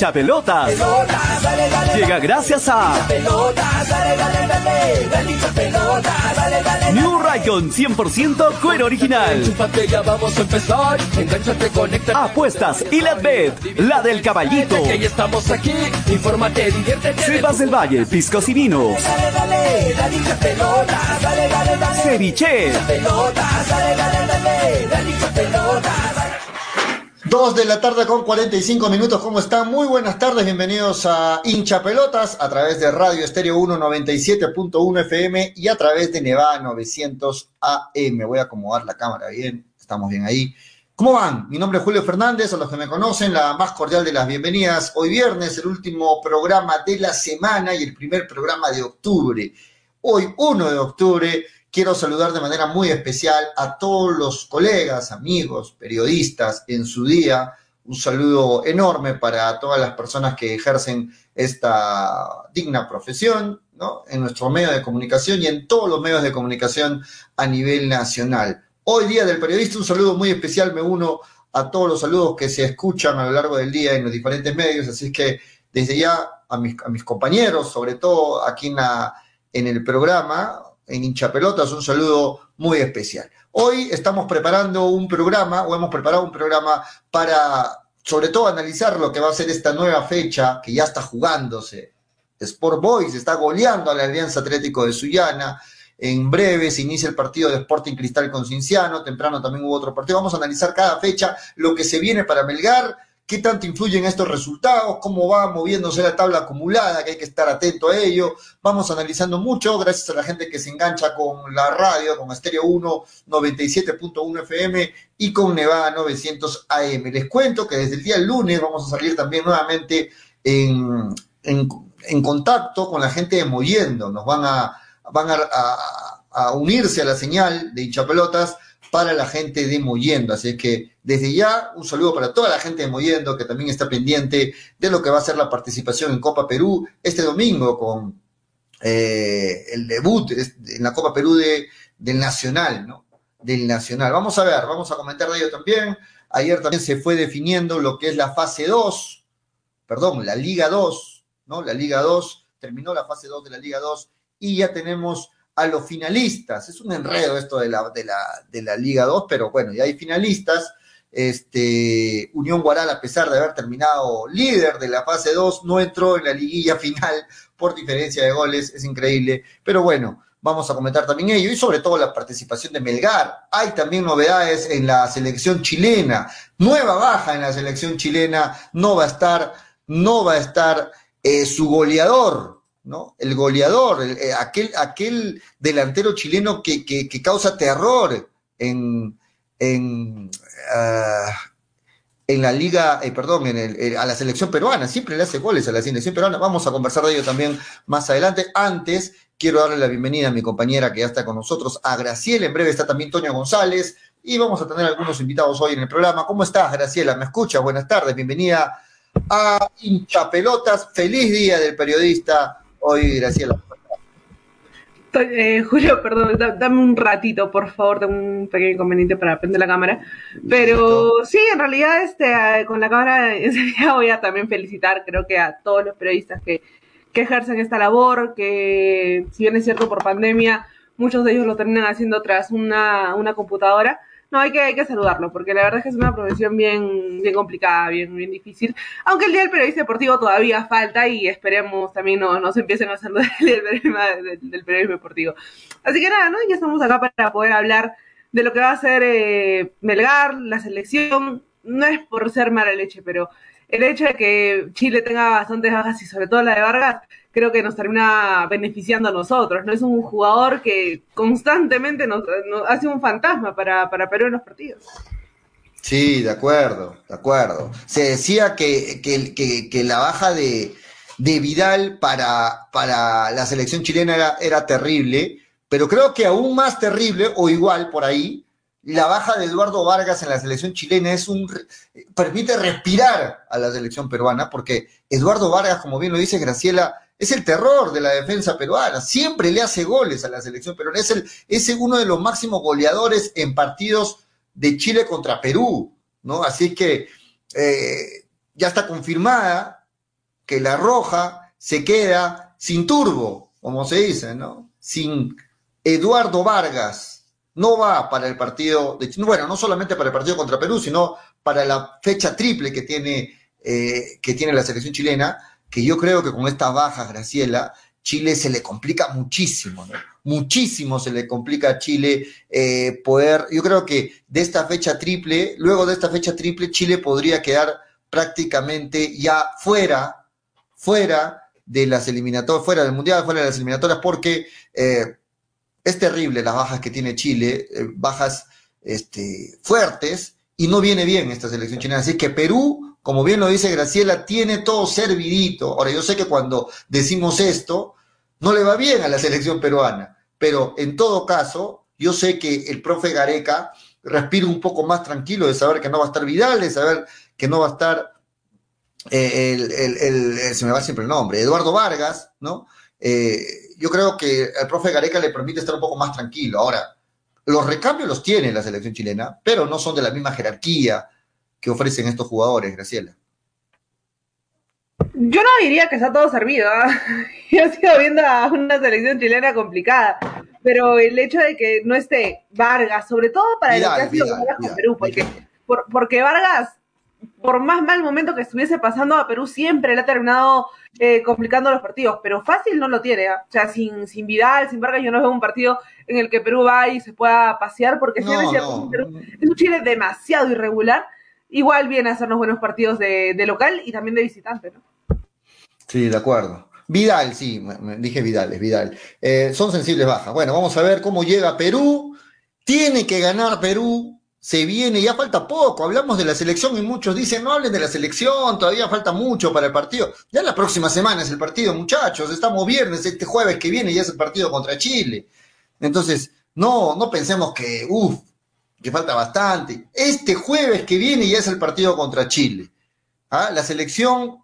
hincha pelotas. Llega gracias a New Raycon 100% cuero original. vamos a empezar. Apuestas y la bet, la del caballito. estamos aquí. Infórmate, diviértete. Sebas del Valle, piscos y vinos. Ceviche. Dos de la tarde con 45 minutos, ¿cómo están? Muy buenas tardes, bienvenidos a Hincha Pelotas a través de Radio Estéreo 197.1 FM y a través de Nevada 900 AM. Voy a acomodar la cámara bien, estamos bien ahí. ¿Cómo van? Mi nombre es Julio Fernández, a los que me conocen, la más cordial de las bienvenidas. Hoy viernes, el último programa de la semana y el primer programa de octubre. Hoy, 1 de octubre, quiero saludar de manera muy especial a todos los colegas, amigos, periodistas en su día. Un saludo enorme para todas las personas que ejercen esta digna profesión ¿no? en nuestro medio de comunicación y en todos los medios de comunicación a nivel nacional. Hoy día del periodista, un saludo muy especial, me uno a todos los saludos que se escuchan a lo largo del día en los diferentes medios, así que desde ya a mis, a mis compañeros, sobre todo aquí en, la, en el programa, en hinchapelotas, un saludo muy especial. Hoy estamos preparando un programa, o hemos preparado un programa para, sobre todo, analizar lo que va a ser esta nueva fecha que ya está jugándose. Sport Boys está goleando a la Alianza Atlético de Sullana. En breve se inicia el partido de Sporting Cristal con Cinciano. Temprano también hubo otro partido. Vamos a analizar cada fecha lo que se viene para Melgar qué tanto influyen estos resultados, cómo va moviéndose la tabla acumulada, que hay que estar atento a ello. Vamos analizando mucho, gracias a la gente que se engancha con la radio, con Estéreo 1, 97.1 FM y con Nevada 900 AM. Les cuento que desde el día lunes vamos a salir también nuevamente en, contacto con la gente de Moviendo. Nos van a unirse a la señal de hinchapelotas para la gente de Moyendo. Así que desde ya un saludo para toda la gente de Moyendo que también está pendiente de lo que va a ser la participación en Copa Perú este domingo con eh, el debut en la Copa Perú de, del Nacional, ¿no? Del Nacional. Vamos a ver, vamos a comentar de ello también. Ayer también se fue definiendo lo que es la fase 2, perdón, la Liga 2, ¿no? La Liga 2, terminó la fase 2 de la Liga 2 y ya tenemos a los finalistas. Es un enredo esto de la, de la, de la Liga 2, pero bueno, ya hay finalistas. Este, Unión Guaral, a pesar de haber terminado líder de la fase 2, no entró en la liguilla final por diferencia de goles, es increíble. Pero bueno, vamos a comentar también ello y sobre todo la participación de Melgar. Hay también novedades en la selección chilena, nueva baja en la selección chilena, no va a estar, no va a estar eh, su goleador, ¿no? El goleador, eh, aquel, aquel delantero chileno que, que, causa terror en, en, ah, en la liga, eh, perdón, en el, a la selección peruana, siempre le hace goles a la selección peruana. Vamos a conversar de ello también más adelante. Antes, quiero darle la bienvenida a mi compañera que ya está con nosotros, a Graciela. En breve está también Toño González y vamos a tener algunos invitados hoy en el programa. ¿Cómo estás, Graciela? ¿Me escuchas? Buenas tardes, bienvenida a Hinchapelotas. Feliz día del periodista hoy, Graciela. Eh, Julio, perdón, dame un ratito, por favor, tengo un pequeño inconveniente para prender la cámara. Pero sí, en realidad, este, con la cámara enseguida voy a también felicitar, creo que a todos los periodistas que, que ejercen esta labor, que si bien es cierto por pandemia, muchos de ellos lo terminan haciendo tras una, una computadora no, hay que, hay que saludarlo, porque la verdad es que es una profesión bien, bien complicada, bien, bien difícil. Aunque el Día del Periodista Deportivo todavía falta y esperemos también no, no se empiecen a hacer del, del, periodismo deportivo. Así que nada, ¿no? Ya estamos acá para poder hablar de lo que va a ser eh, Melgar, la selección. No es por ser mala leche, pero el hecho de que Chile tenga bastantes bajas y sobre todo la de Vargas, creo que nos termina beneficiando a nosotros. No es un jugador que constantemente nos, hace un fantasma para, para Perú en los partidos. Sí, de acuerdo, de acuerdo. Se decía que, que, que, la baja de, de Vidal para, para, la selección chilena era, era terrible, pero creo que aún más terrible, o igual por ahí, la baja de Eduardo Vargas en la selección chilena es un permite respirar a la selección peruana, porque Eduardo Vargas, como bien lo dice Graciela, es el terror de la defensa peruana, siempre le hace goles a la selección peruana, es, uno de los máximos goleadores en partidos de Chile contra Perú, ¿no? Así que eh, ya está confirmada que la roja se queda sin turbo, como se dice, ¿no? Sin Eduardo Vargas. No va para el partido, de, bueno, no solamente para el partido contra Perú, sino para la fecha triple que tiene, eh, que tiene la selección chilena, que yo creo que con estas bajas, Graciela, Chile se le complica muchísimo, ¿no? Muchísimo se le complica a Chile eh, poder, yo creo que de esta fecha triple, luego de esta fecha triple, Chile podría quedar prácticamente ya fuera, fuera de las eliminatorias, fuera del Mundial, fuera de las eliminatorias, porque eh, es terrible las bajas que tiene Chile, eh, bajas este, fuertes, y no viene bien esta selección chilena. Así que Perú, como bien lo dice Graciela, tiene todo servidito. Ahora, yo sé que cuando decimos esto, no le va bien a la selección peruana, pero en todo caso, yo sé que el profe Gareca respira un poco más tranquilo de saber que no va a estar Vidal, de saber que no va a estar eh, el, el, se me va siempre el nombre, Eduardo Vargas, ¿no? Eh, yo creo que el profe Gareca le permite estar un poco más tranquilo. Ahora, los recambios los tiene la selección chilena, pero no son de la misma jerarquía que ofrecen estos jugadores, Graciela. Yo no diría que está todo servido. ¿eh? Yo sigo viendo a una selección chilena complicada, pero el hecho de que no esté Vargas, sobre todo para el que ha sido con Perú, porque, porque Vargas por más mal momento que estuviese pasando a Perú, siempre le ha terminado eh, complicando los partidos, pero fácil no lo tiene. ¿ah? O sea, sin, sin Vidal, sin Vargas, yo no veo un partido en el que Perú va y se pueda pasear, porque si es un Chile demasiado irregular, igual viene a hacernos buenos partidos de, local y también de visitante, ¿no? Sí, de acuerdo. Vidal, sí, dije Vidal, es Vidal. Eh, son sensibles bajas. Bueno, vamos a ver cómo llega Perú. Tiene que ganar Perú se viene, ya falta poco, hablamos de la selección y muchos dicen, no hablen de la selección, todavía falta mucho para el partido. Ya la próxima semana es el partido, muchachos, estamos viernes, este jueves que viene ya es el partido contra Chile. Entonces, no, no pensemos que, uff, que falta bastante. Este jueves que viene ya es el partido contra Chile. ¿Ah? La selección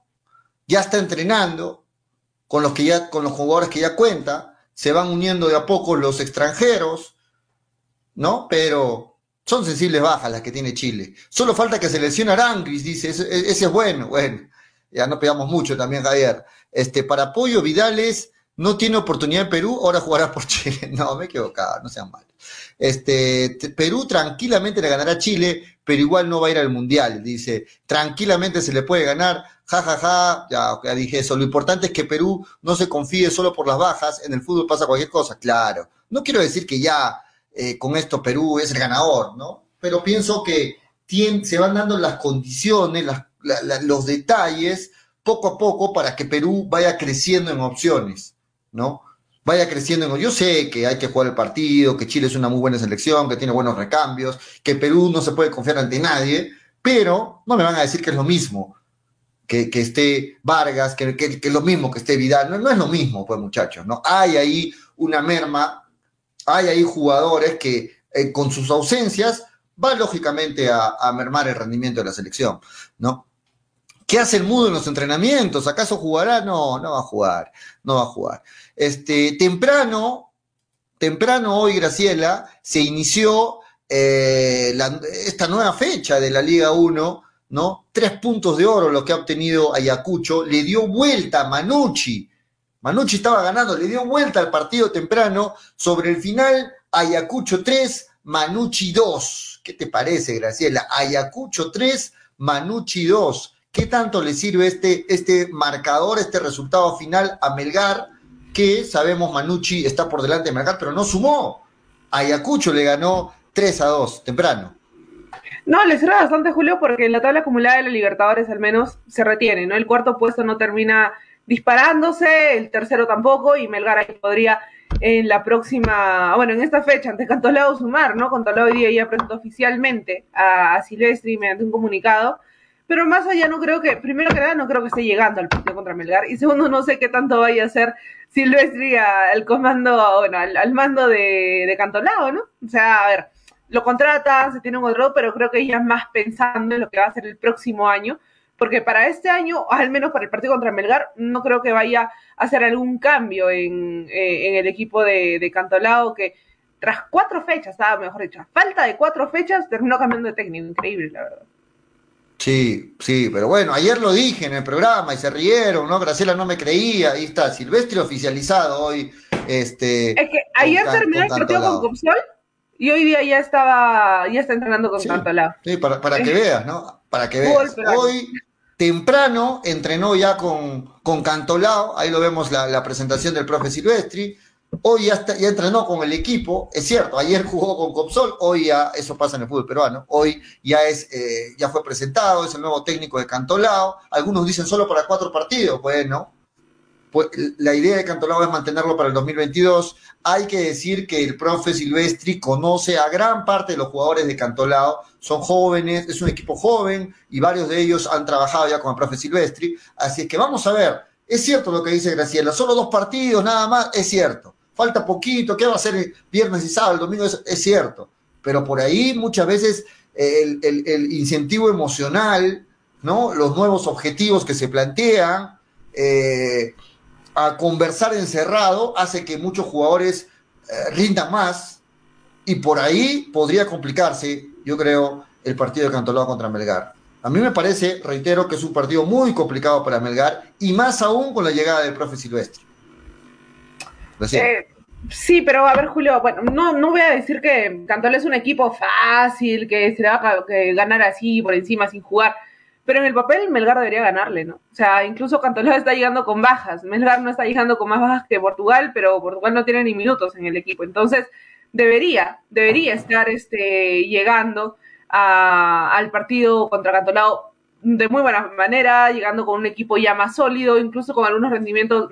ya está entrenando con los, que ya, con los jugadores que ya cuenta, se van uniendo de a poco los extranjeros, ¿no? Pero son sensibles bajas las que tiene Chile. Solo falta que se lesione Arangris, dice, ese, es bueno. Bueno, ya no pegamos mucho también, Javier. Este, para Pollo Vidales no tiene oportunidad en Perú, ahora jugará por Chile. No, me he equivocado, no sean malos. Este, Perú tranquilamente le ganará a Chile, pero igual no va a ir al Mundial. Dice, tranquilamente se le puede ganar, ja, ja, ja, ya, ya dije eso. Lo importante es que Perú no se confíe solo por las bajas, en el fútbol pasa cualquier cosa, claro. No quiero decir que ya eh, con esto Perú es el ganador, ¿no? Pero pienso que se van dando las condiciones, los detalles, poco a poco, para que Perú vaya creciendo en opciones, ¿no? Vaya creciendo en... Yo sé que hay que jugar el partido, que Chile es una muy buena selección, que tiene buenos recambios, que Perú no se puede confiar ante nadie, pero no me van a decir que es lo mismo que, esté Vargas, que, que, es lo mismo que esté Vidal. No, no es lo mismo, pues muchachos, ¿no? Hay ahí una merma hay ahí jugadores que eh, con sus ausencias van lógicamente a, mermar el rendimiento de la selección, ¿no? ¿Qué hace el mudo en los entrenamientos? ¿Acaso jugará? No, no va a jugar, no va a jugar. Este, temprano, temprano hoy, Graciela, se inició eh, esta nueva fecha de la Liga 1, ¿no? Tres puntos de oro lo que ha obtenido Ayacucho, le dio vuelta a Manucci, Manucci estaba ganando, le dio vuelta al partido temprano. Sobre el final, Ayacucho 3, Manucci 2. ¿Qué te parece, Graciela? Ayacucho 3, Manucci 2. ¿Qué tanto le sirve este, este marcador, este resultado final a Melgar? Que sabemos Manucci está por delante de Melgar, pero no sumó. Ayacucho le ganó 3 a 2 temprano. No, le sirve bastante, Julio, porque en la tabla acumulada de los Libertadores al menos se retiene, ¿no? El cuarto puesto no termina disparándose, el tercero tampoco, y Melgar ahí podría en la próxima, bueno, en esta fecha, ante Cantolao sumar, ¿no? Cantolao hoy día ya presentó oficialmente a, Silvestri mediante un comunicado, pero más allá no creo que, primero que nada, no creo que esté llegando al partido contra Melgar, y segundo, no sé qué tanto vaya a hacer Silvestri al comando, bueno, al, mando de, de Cantolao, ¿no? O sea, a ver, lo contrata, se tiene un control, pero creo que es más pensando en lo que va a ser el próximo año, porque para este año, al menos para el partido contra Melgar, no creo que vaya a hacer algún cambio en, eh, el equipo de, de, Cantolao, que tras cuatro fechas, estaba mejor dicho, falta de cuatro fechas, terminó cambiando de técnico, increíble, la verdad. Sí, sí, pero bueno, ayer lo dije en el programa y se rieron, ¿no? Graciela no me creía, ahí está, Silvestre oficializado hoy. Este, es que ayer terminó el partido con Copsol y hoy día ya estaba, ya está entrenando con sí, Cantolao. Sí, para, para que veas, ¿no? Para que veas. Hoy, temprano, entrenó ya con, con Cantolao, ahí lo vemos la, la presentación del profe Silvestri. Hoy ya, está, ya entrenó con el equipo, es cierto, ayer jugó con Copsol, hoy ya, eso pasa en el fútbol peruano, hoy ya es, eh, ya fue presentado, es el nuevo técnico de Cantolao, algunos dicen solo para cuatro partidos, bueno, pues la idea de Cantolao es mantenerlo para el 2022, hay que decir que el profe Silvestri conoce a gran parte de los jugadores de Cantolao, son jóvenes, es un equipo joven y varios de ellos han trabajado ya con el profe Silvestri, así es que vamos a ver, es cierto lo que dice Graciela, solo dos partidos nada más, es cierto, falta poquito, ¿qué va a ser viernes y sábado, el domingo? Es, cierto, pero por ahí muchas veces el, el, el, incentivo emocional, ¿no? Los nuevos objetivos que se plantean, eh, a conversar encerrado, hace que muchos jugadores eh, rindan más y por ahí podría complicarse, yo creo, el partido de Cantolao contra Melgar. A mí me parece, reitero, que es un partido muy complicado para Melgar y más aún con la llegada del profe Silvestre. Eh, sí, pero a ver, Julio, bueno, no, no voy a decir que Cantol es un equipo fácil, que se va a que ganar así por encima sin jugar, pero en el papel Melgar debería ganarle, ¿no? O sea, incluso Cantolao está llegando con bajas, Melgar no está llegando con más bajas que Portugal, pero Portugal no tiene ni minutos en el equipo, entonces debería, debería estar este, llegando a, al partido contra Cantolao de muy buena manera, llegando con un equipo ya más sólido, incluso con algunos rendimientos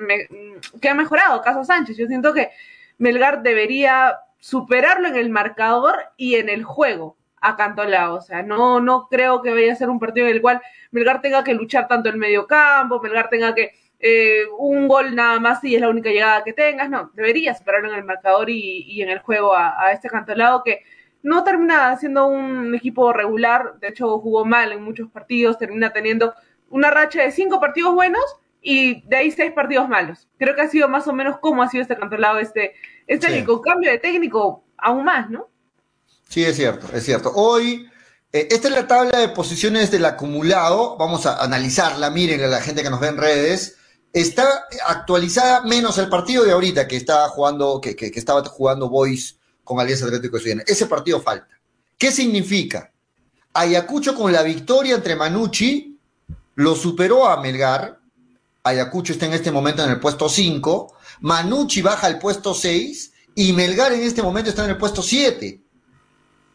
que ha mejorado, caso Sánchez. Yo siento que Melgar debería superarlo en el marcador y en el juego a Cantolao. O sea, no, no creo que vaya a ser un partido en el cual Melgar tenga que luchar tanto en medio campo, Melgar tenga que eh, un gol nada más y es la única llegada que tengas. No, debería superarlo en el marcador y, y en el juego a, a este Cantolao que no termina siendo un equipo regular, de hecho jugó mal en muchos partidos, termina teniendo una racha de cinco partidos buenos y de ahí seis partidos malos. Creo que ha sido más o menos como ha sido este campeonato este, este sí. cambio de técnico aún más, ¿no? Sí, es cierto, es cierto. Hoy, eh, esta es la tabla de posiciones del acumulado, vamos a analizarla, miren a la gente que nos ve en redes. Está actualizada menos el partido de ahorita que está jugando, que, que, que estaba jugando Boys con Alianza Atlético de Sullana. Ese partido falta. ¿Qué significa? Ayacucho con la victoria entre Manucci lo superó a Melgar. Ayacucho está en este momento en el puesto 5. Manucci baja al puesto 6 y Melgar en este momento está en el puesto 7.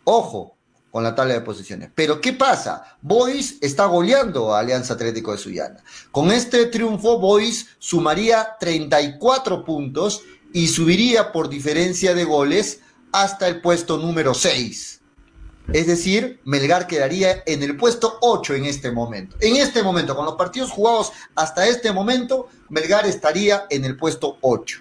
Ojo con la tabla de posiciones. Pero ¿qué pasa? Boys está goleando a Alianza Atlético de Sullana. Con este triunfo, Boys sumaría 34 puntos y subiría por diferencia de goles hasta el puesto número 6. Es decir, Melgar quedaría en el puesto 8 en este momento. En este momento, con los partidos jugados hasta este momento, Melgar estaría en el puesto 8.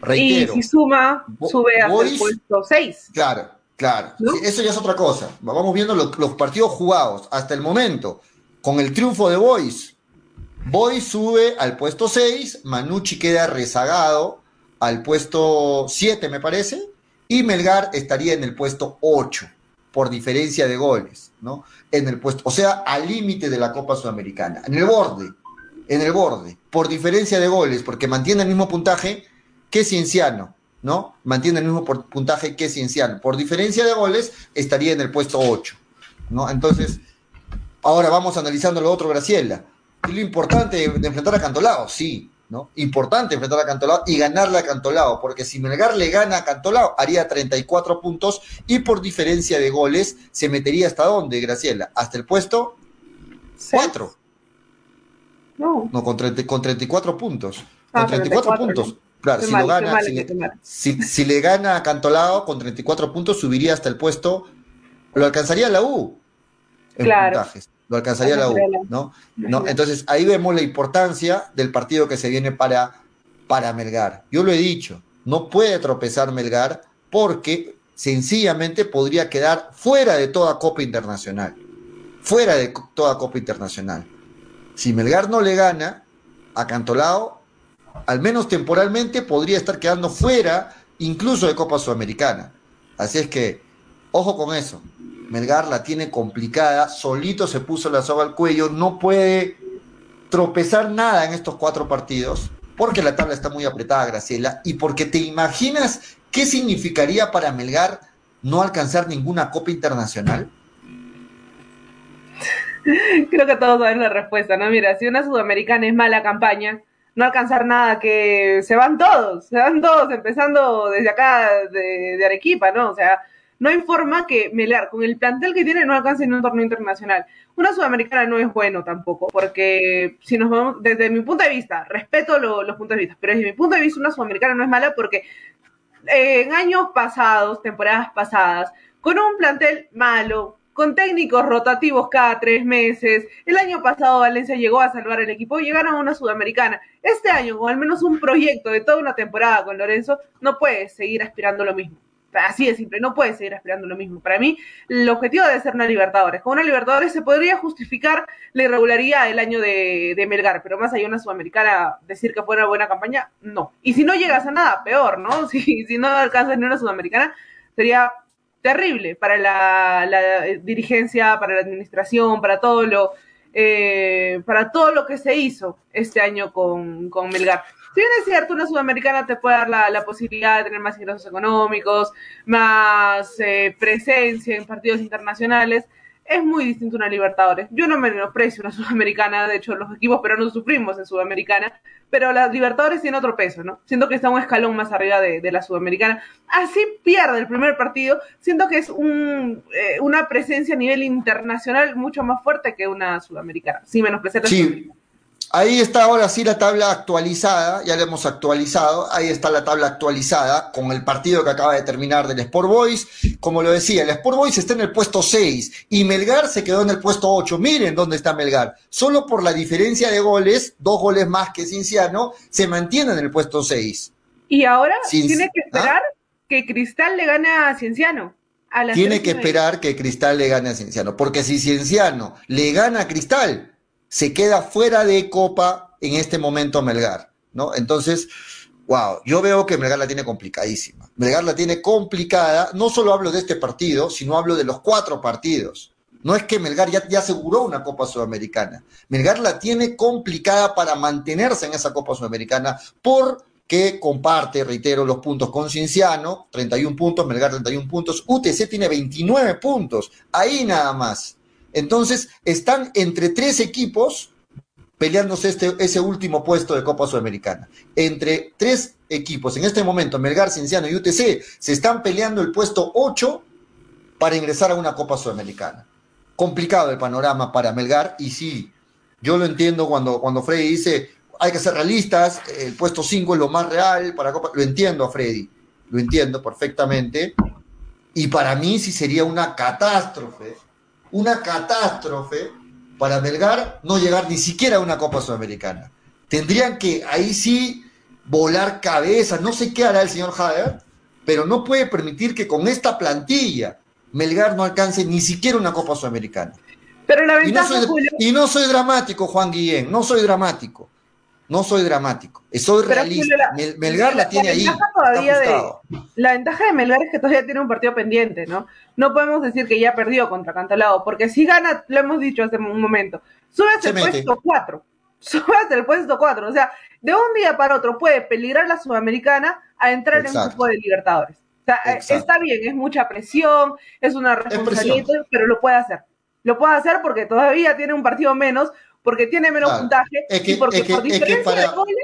Reitero, y si suma, sube hasta Boys, el puesto 6. Claro, claro. ¿No? Eso ya es otra cosa. Vamos viendo los, los, partidos jugados hasta el momento. Con el triunfo de Boys, Boys sube al puesto 6, Manucci queda rezagado al puesto 7, me parece y Melgar estaría en el puesto 8 por diferencia de goles, ¿no? En el puesto, o sea, al límite de la Copa Sudamericana, en el borde, en el borde, por diferencia de goles, porque mantiene el mismo puntaje que Cienciano, ¿no? Mantiene el mismo puntaje que Cienciano. Por diferencia de goles, estaría en el puesto 8, ¿no? Entonces, ahora vamos analizando lo otro, Graciela. ¿Es lo importante de enfrentar a Cantolao? Sí, ¿no? Importante enfrentar a Cantolao y ganarle a Cantolao, porque si Melgar le gana a Cantolao, haría 34 puntos y por diferencia de goles se metería hasta dónde, Graciela? Hasta el puesto 4. No. No, con, 30, con 34 puntos. Ah, con 34 puntos. Claro, si, mal, lo gana, mal, si, le, si, si, le gana a Cantolao con 34 puntos, subiría hasta el puesto, lo alcanzaría la U en claro. puntajes lo alcanzaría la U, ¿no? ¿no? Entonces ahí vemos la importancia del partido que se viene para, para Melgar. Yo lo he dicho, no puede tropezar Melgar porque sencillamente podría quedar fuera de toda Copa Internacional. Fuera de toda Copa Internacional. Si Melgar no le gana a Cantolao, al menos temporalmente podría estar quedando fuera incluso de Copa Sudamericana. Así es que, ojo con eso. Melgar la tiene complicada, solito se puso la soga al cuello, no puede tropezar nada en estos cuatro partidos, porque la tabla está muy apretada, Graciela, y porque te imaginas qué significaría para Melgar no alcanzar ninguna copa internacional. Creo que todos saben la respuesta, ¿no? Mira, si una sudamericana es mala campaña, no alcanzar nada, que se van todos, se van todos, empezando desde acá de, de Arequipa, ¿no? O sea, no hay forma que Melgar, con el plantel que tiene, no alcance en un torneo internacional. Una sudamericana no es bueno tampoco, porque si nos vamos, desde mi punto de vista, respeto los puntos de vista, pero desde mi punto de vista, una sudamericana no es mala porque en años pasados, temporadas pasadas, con un plantel malo, con técnicos rotativos cada tres meses. El año pasado Valencia llegó a salvar el equipo llegaron a una sudamericana. Este año, con al menos un proyecto de toda una temporada con Lorenzo, no puede seguir aspirando lo mismo. Así de simple, no puede seguir aspirando lo mismo. Para mí, el objetivo debe ser una Libertadores. Con una Libertadores se podría justificar la irregularidad del año de, Melgar, pero más allá de una Sudamericana, decir que fue una buena campaña, no. Y si no llegas a nada, peor, ¿no? Si, si no alcanzas ni una Sudamericana, sería terrible para la, dirigencia, para la administración, para todo lo, eh, para todo lo que se hizo este año con, con Melgar. Si bien es cierto, una sudamericana te puede dar la, posibilidad de tener más ingresos económicos, más eh, presencia en partidos internacionales, es muy distinto a una Libertadores. Yo no menosprecio una Sudamericana, de hecho los equipos peruanos sufrimos en Sudamericana, pero la Libertadores tiene otro peso, ¿no? Siento que está un escalón más arriba de, la Sudamericana. Así pierde el primer partido, siento que es un, eh, una presencia a nivel internacional mucho más fuerte que una Sudamericana, sin menospreciar la sí. Ahí está ahora sí la tabla actualizada, ya la hemos actualizado, ahí está la tabla actualizada con el partido que acaba de terminar del Sport Boys. Como lo decía, el Sport Boys está en el puesto 6 y Melgar se quedó en el puesto 8. Miren dónde está Melgar. Solo por la diferencia de goles, dos goles más que Cinciano, se mantiene en el puesto 6. Y ahora tiene que esperar ¿Ah? que Cristal le gane a Cienciano. tiene que esperar que Cristal le gane a Cienciano, porque si Cienciano le gana a Cristal, se queda fuera de Copa en este momento Melgar, ¿no? Entonces, wow, yo veo que Melgar la tiene complicadísima. Melgar la tiene complicada, no solo hablo de este partido, sino hablo de los cuatro partidos. No es que Melgar ya, ya, aseguró una Copa Sudamericana. Melgar la tiene complicada para mantenerse en esa Copa Sudamericana porque comparte, reitero, los puntos con Cinciano, 31 puntos, Melgar 31 puntos, UTC tiene 29 puntos, ahí nada más. Entonces, están entre tres equipos peleándose este, ese último puesto de Copa Sudamericana. Entre tres equipos, en este momento, Melgar, Cinciano y UTC, se están peleando el puesto 8 para ingresar a una Copa Sudamericana. Complicado el panorama para Melgar, y sí, yo lo entiendo cuando, cuando Freddy dice hay que ser realistas, el puesto 5 es lo más real para Copa. Lo entiendo a Freddy, lo entiendo perfectamente. Y para mí sí sería una catástrofe una catástrofe para Belgar no llegar ni siquiera a una Copa Sudamericana. Tendrían que ahí sí volar cabezas, no sé qué hará el señor Hader, pero no puede permitir que con esta plantilla Melgar no alcance ni siquiera una Copa Sudamericana. Pero la ventaja, y, no soy, y no soy dramático, Juan Guillén, no soy dramático. No soy dramático, soy realista. Melgar la, tiene ahí. la ventaja de Melgar es que todavía tiene un partido pendiente, ¿no? No podemos decir que ya perdió contra Cantolao, porque si gana, lo hemos dicho hace un momento, sube hasta el puesto 4. Sube hasta el puesto 4. O sea, de un día para otro puede peligrar la Sudamericana a entrar en un grupo de Libertadores. O sea, eh, está bien, es mucha presión, es una responsabilidad, pero lo puede hacer. Lo puede hacer porque todavía tiene un partido menos, porque tiene menos puntaje y porque por diferencia de goles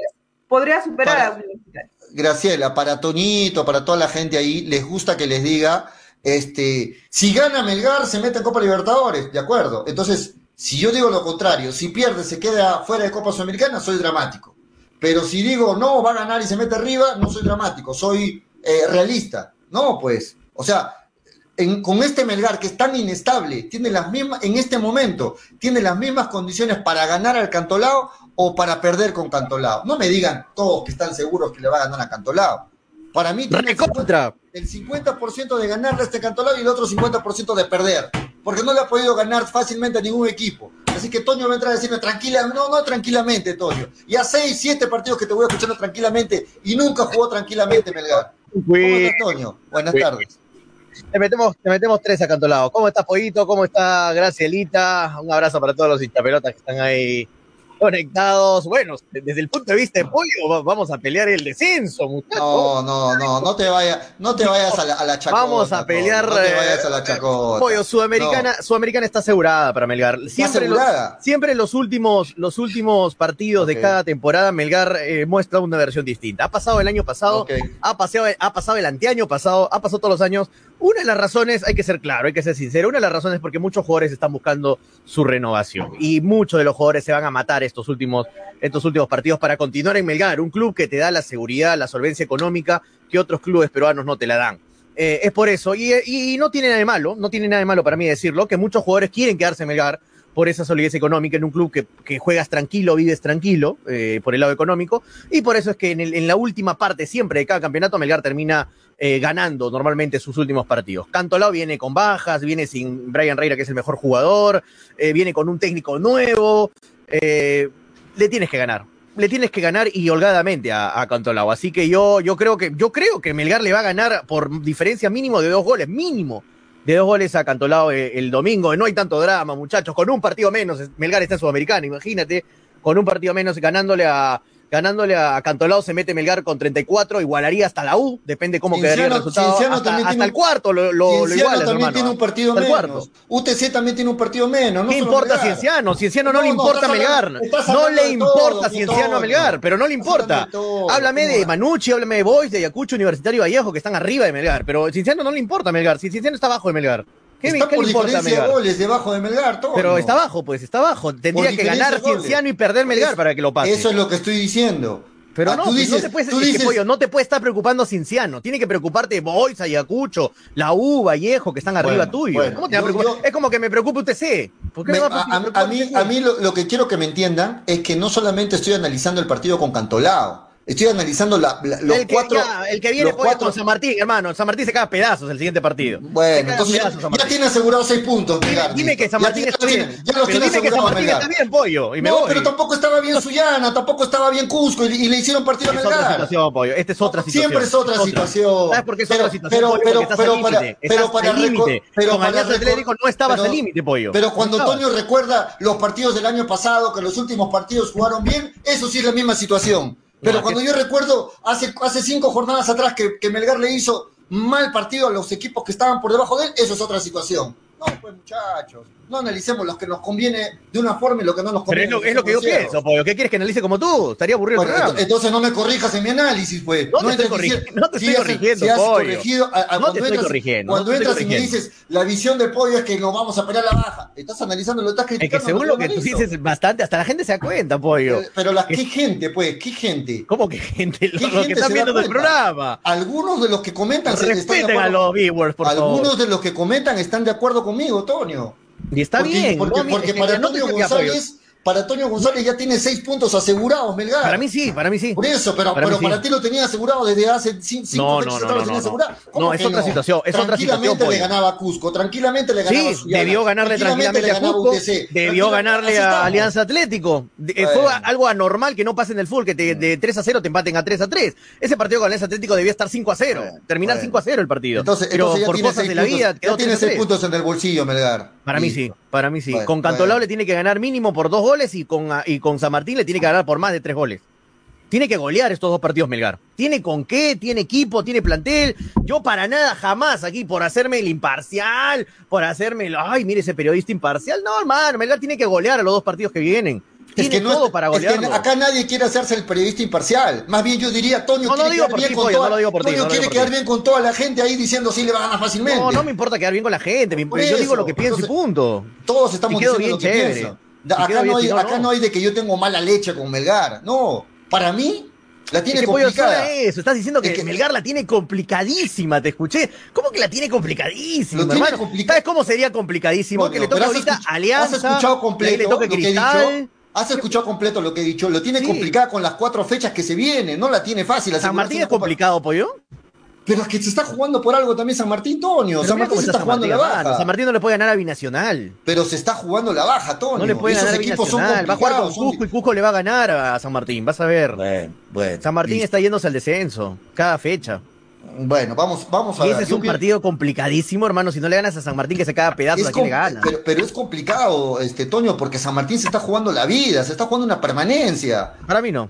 podría superar a Universitario. Graciela, para Toñito, para toda la gente ahí, les gusta que les diga, este, si gana Melgar se mete en Copa Libertadores, de acuerdo. Entonces, si yo digo lo contrario, si pierde se queda fuera de Copa Sudamericana, soy dramático. Pero si digo no, va a ganar y se mete arriba, no soy dramático, soy eh, realista. No, pues, o sea, con este Melgar que es tan inestable, tiene las mismas, en este momento, tiene las mismas condiciones para ganar al Cantolao o para perder con Cantolao. No me digan todos que están seguros que le va a ganar a Cantolao. Para mí tiene el 50%, de ganarle a este Cantolao y el otro 50% de perder. Porque no le ha podido ganar fácilmente a ningún equipo. Así que Toño va a entrar a decirme tranquila, no, no tranquilamente, Toño. Ya seis, siete partidos que te voy escuchando tranquilamente y nunca jugó tranquilamente Melgar. ¿Cómo estás, Toño? Buenas tardes. Le metemos, le metemos tres a Cantolao. ¿Cómo está Pollito? ¿Cómo está Gracielita? Un abrazo para todos los hinchapelotas que están ahí conectados. Bueno, desde el punto de vista de pollo, vamos a pelear el descenso, muchachos. No, no, no, no te vayas, no te vayas a la, a la chacota. Vamos a pelear. No te vayas a la eh, chacota. Pollo, Sudamericana, Sudamericana está asegurada para Melgar. Siempre, los, asegurada? siempre en los últimos, los últimos partidos de cada temporada, Melgar eh, muestra una versión distinta. Ha pasado el año pasado, ha, pasado, ha pasado el anteaño pasado, ha pasado todos los años. Una de las razones, hay que ser claro, hay que ser sincero, una de las razones es porque muchos jugadores están buscando su renovación y muchos de los jugadores se van a matar estos últimos, estos últimos partidos para continuar en Melgar, un club que te da la seguridad, la solvencia económica que otros clubes peruanos no te la dan. Eh, es por eso, y, y no tiene nada de malo, no tiene nada de malo para mí decirlo, que muchos jugadores quieren quedarse en Melgar por esa solidez económica en un club que, que juegas tranquilo, vives tranquilo, eh, por el lado económico, y por eso es que en, la última parte siempre de cada campeonato Melgar termina eh, ganando normalmente sus últimos partidos. Cantolao viene con bajas, viene sin Brian Reira, que es el mejor jugador, viene con un técnico nuevo, eh, le tienes que ganar. Le tienes que ganar y holgadamente a, Cantolao. Así que yo, yo creo que, yo creo que Melgar le va a ganar por diferencia mínimo de dos goles, mínimo de dos goles a Cantolao eh, el domingo. No hay tanto drama, muchachos. Con un partido menos, Melgar está en Sudamericana, imagínate. Con un partido menos ganándole a, ganándole a Cantolao se mete Melgar con 34, igualaría hasta la U, depende cómo quedaría el resultado. Cienciano hasta el cuarto lo, lo, lo igualas, también hermano, tiene un partido Hasta el menos. cuarto. UTC también tiene un partido menos. No ¿Qué solo importa Melgar. Cienciano? Cienciano no, No, le importa a Melgar. No le importa Cienciano a. Melgar, pero no le importa. todo, Háblame ¿cómo de? Manucci, háblame de Boys, de Ayacucho, Universitario Vallejo, que están arriba de Melgar. Pero Cienciano no le importa a Melgar. Si Cienciano está abajo de Melgar. ¿Qué, Está qué por le importa diferencia de Melgar? goles debajo de Melgar, todo. Pero está abajo, pues, está abajo. Tendría que diferencia ganar de goles. Cienciano y perder Melgar Es- para que lo pase. Eso es lo que estoy diciendo. Pero Ah, no, tú pues, dices, no te puedes, tú es que, dices- pollo, no te puede estar preocupando Cinciano, tiene que preocuparte Boys, Ayacucho, la U, Vallejo, que están arriba Bueno, tuyo. bueno, ¿Cómo te va a yo- preocupar? yo- es como que me preocupe UTC. ¿Por qué Me- me a, va a a- preocupar a mí, UTC? a mí lo, lo que quiero que me entiendan es que no solamente estoy analizando el partido con Cantolao, estoy analizando la- la- los el, que, cuatro. ya, el que viene los cuatro- con San Martín, hermano. San Martín se caga a pedazos el siguiente partido. Bueno, a entonces ya, pedazos ya Martín. tiene asegurado seis puntos. Dime listo. que San Ya Martín tiene- está ya bien. Ya los tiene dime que San Martín está bien, pollo. Y me no, voy. pero tampoco estaba bien Suyana, tampoco estaba bien Cusco y, y le hicieron partido a Es otra Melgar. situación, pollo. Esta es otra situación. Siempre es otra situación. ¿Sabes por qué es Pero- otra situación, pero- pollo? pero- estás pero al para- límite. pero para al límite. pero Con para Alianza Atlético no estabas al límite, pollo. Pero cuando. Toño recuerda los partidos del año pasado, que los últimos partidos jugaron bien, eso sí es la misma situación. Pero No, cuando que- yo recuerdo hace, hace cinco jornadas atrás que, que Melgar le hizo mal partido a los equipos que estaban por debajo de él, eso es otra situación. No, pues muchachos, no analicemos lo que nos conviene de una forma y lo que no nos Pero conviene. es lo, es lo que yo de pienso, pollo. ¿Qué quieres que analice como tú? Estaría aburrido Bueno, entonces no me corrijas en mi análisis, pues. No te estoy corrigiendo, no te si estoy has- corrigiendo, si has pollo. corregido, a- a- No te cuando estoy entras- corrigiendo, Cuando no entras y me dices, la visión del pollo es que nos vamos a pelear la baja. Estás analizando, lo estás Es que criticando. según lo que tú dices bastante, hasta la gente se da cuenta, pollo. Pero la, ¿qué gente, pues? ¿Qué gente? ¿Cómo que gente? Los ¿Qué que gente están se viendo del programa. Algunos de los que comentan se- están de Respeten a los viewers, por Algunos favor. de los que comentan están de acuerdo conmigo, Toño. Y está porque, bien. Porque, no, porque para apoyo. González, para Toño González ya tiene seis puntos asegurados, Melgar. Para mí sí, para mí sí. Por eso, pero Para pero sí. para ti lo tenía asegurado desde hace cin- cinco No, fechas no, no, no, no, asegurado. no. ¿Cómo No, es otra situación, es otra situación, Tranquilamente le ganaba a Cusco, tranquilamente le ganaba a Sí, Suyana, debió ganarle tranquilamente a Cusco, debió ganarle a. Alianza Atlético. Eh. Fue algo anormal que no pase en el full, que te- de 3 a 0 te empaten a 3 a 3. Ese partido con Alianza Atlético debía estar 5 a 0, Bueno, terminar bueno. 5 a 0 el partido. Entonces, Pero entonces ya por cosas de la vida ya tiene 3 a seis 3. puntos en el bolsillo, Melgar. Para mí sí, para mí sí. Bueno, con Cantolao bueno. le tiene que ganar mínimo por dos goles y con, y con San Martín le tiene que ganar por más de tres goles. Tiene que golear estos dos partidos Melgar. Tiene con qué, tiene equipo, tiene plantel. Yo para nada jamás aquí por hacerme el imparcial, por hacerme el, ay, mire ese periodista imparcial. No, hermano, Melgar tiene que golear a los dos partidos que vienen. Es que no todo es- para es que golearlo. acá nadie quiere hacerse el periodista imparcial. Más bien yo diría, Toño No, no quiere digo quedar bien ti, con toda, no lo digo por ti, Toño no lo quiere digo por quedar ti. bien con toda la gente ahí diciendo sí le va a ganar fácilmente. No, no me importa quedar bien con la gente. yo digo lo que pienso entonces, y punto. Todos estamos diciendo bien, lo que chévere. piensan. Si Acá, no bien, hay, acá no. de que yo tengo mala leche con Melgar. No, para mí la tiene Es que, complicada. eso. Estás diciendo que, Es que- Melgar la tiene complicadísima, te escuché. ¿Cómo que la tiene complicadísima, Lo tiene complica- ¿Sabes cómo sería complicadísimo? Que le toque ahorita escuch- Alianza, Has escuchado completo le toque lo que he Cristal. Has escuchado completo lo que he dicho. Lo tiene Sí. complicada con las cuatro fechas que se vienen. No la tiene fácil. San Martín es complicado, pollo. Pero es que se está jugando por algo también San Martín. Pero San Martín se está San jugando Martín, la hermano. baja. San Martín no le puede ganar a Binacional. Pero se está jugando la baja, Toño. No le puede ganar a equipos son Binacional. Va a jugar con son- Cusco y Cusco le va a ganar a San Martín. Vas a ver. Bueno, bueno. San Martín listo. está yéndose al descenso. Cada fecha. Bueno, vamos, vamos a Y ver. ese es un partido complicadísimo, hermano. Si no le ganas a San Martín, que se caga a pedazos, es ¿a quién le com- gana? pero, pero es complicado, este Toño, porque San Martín se está jugando la vida, se está jugando una permanencia. Para mí no.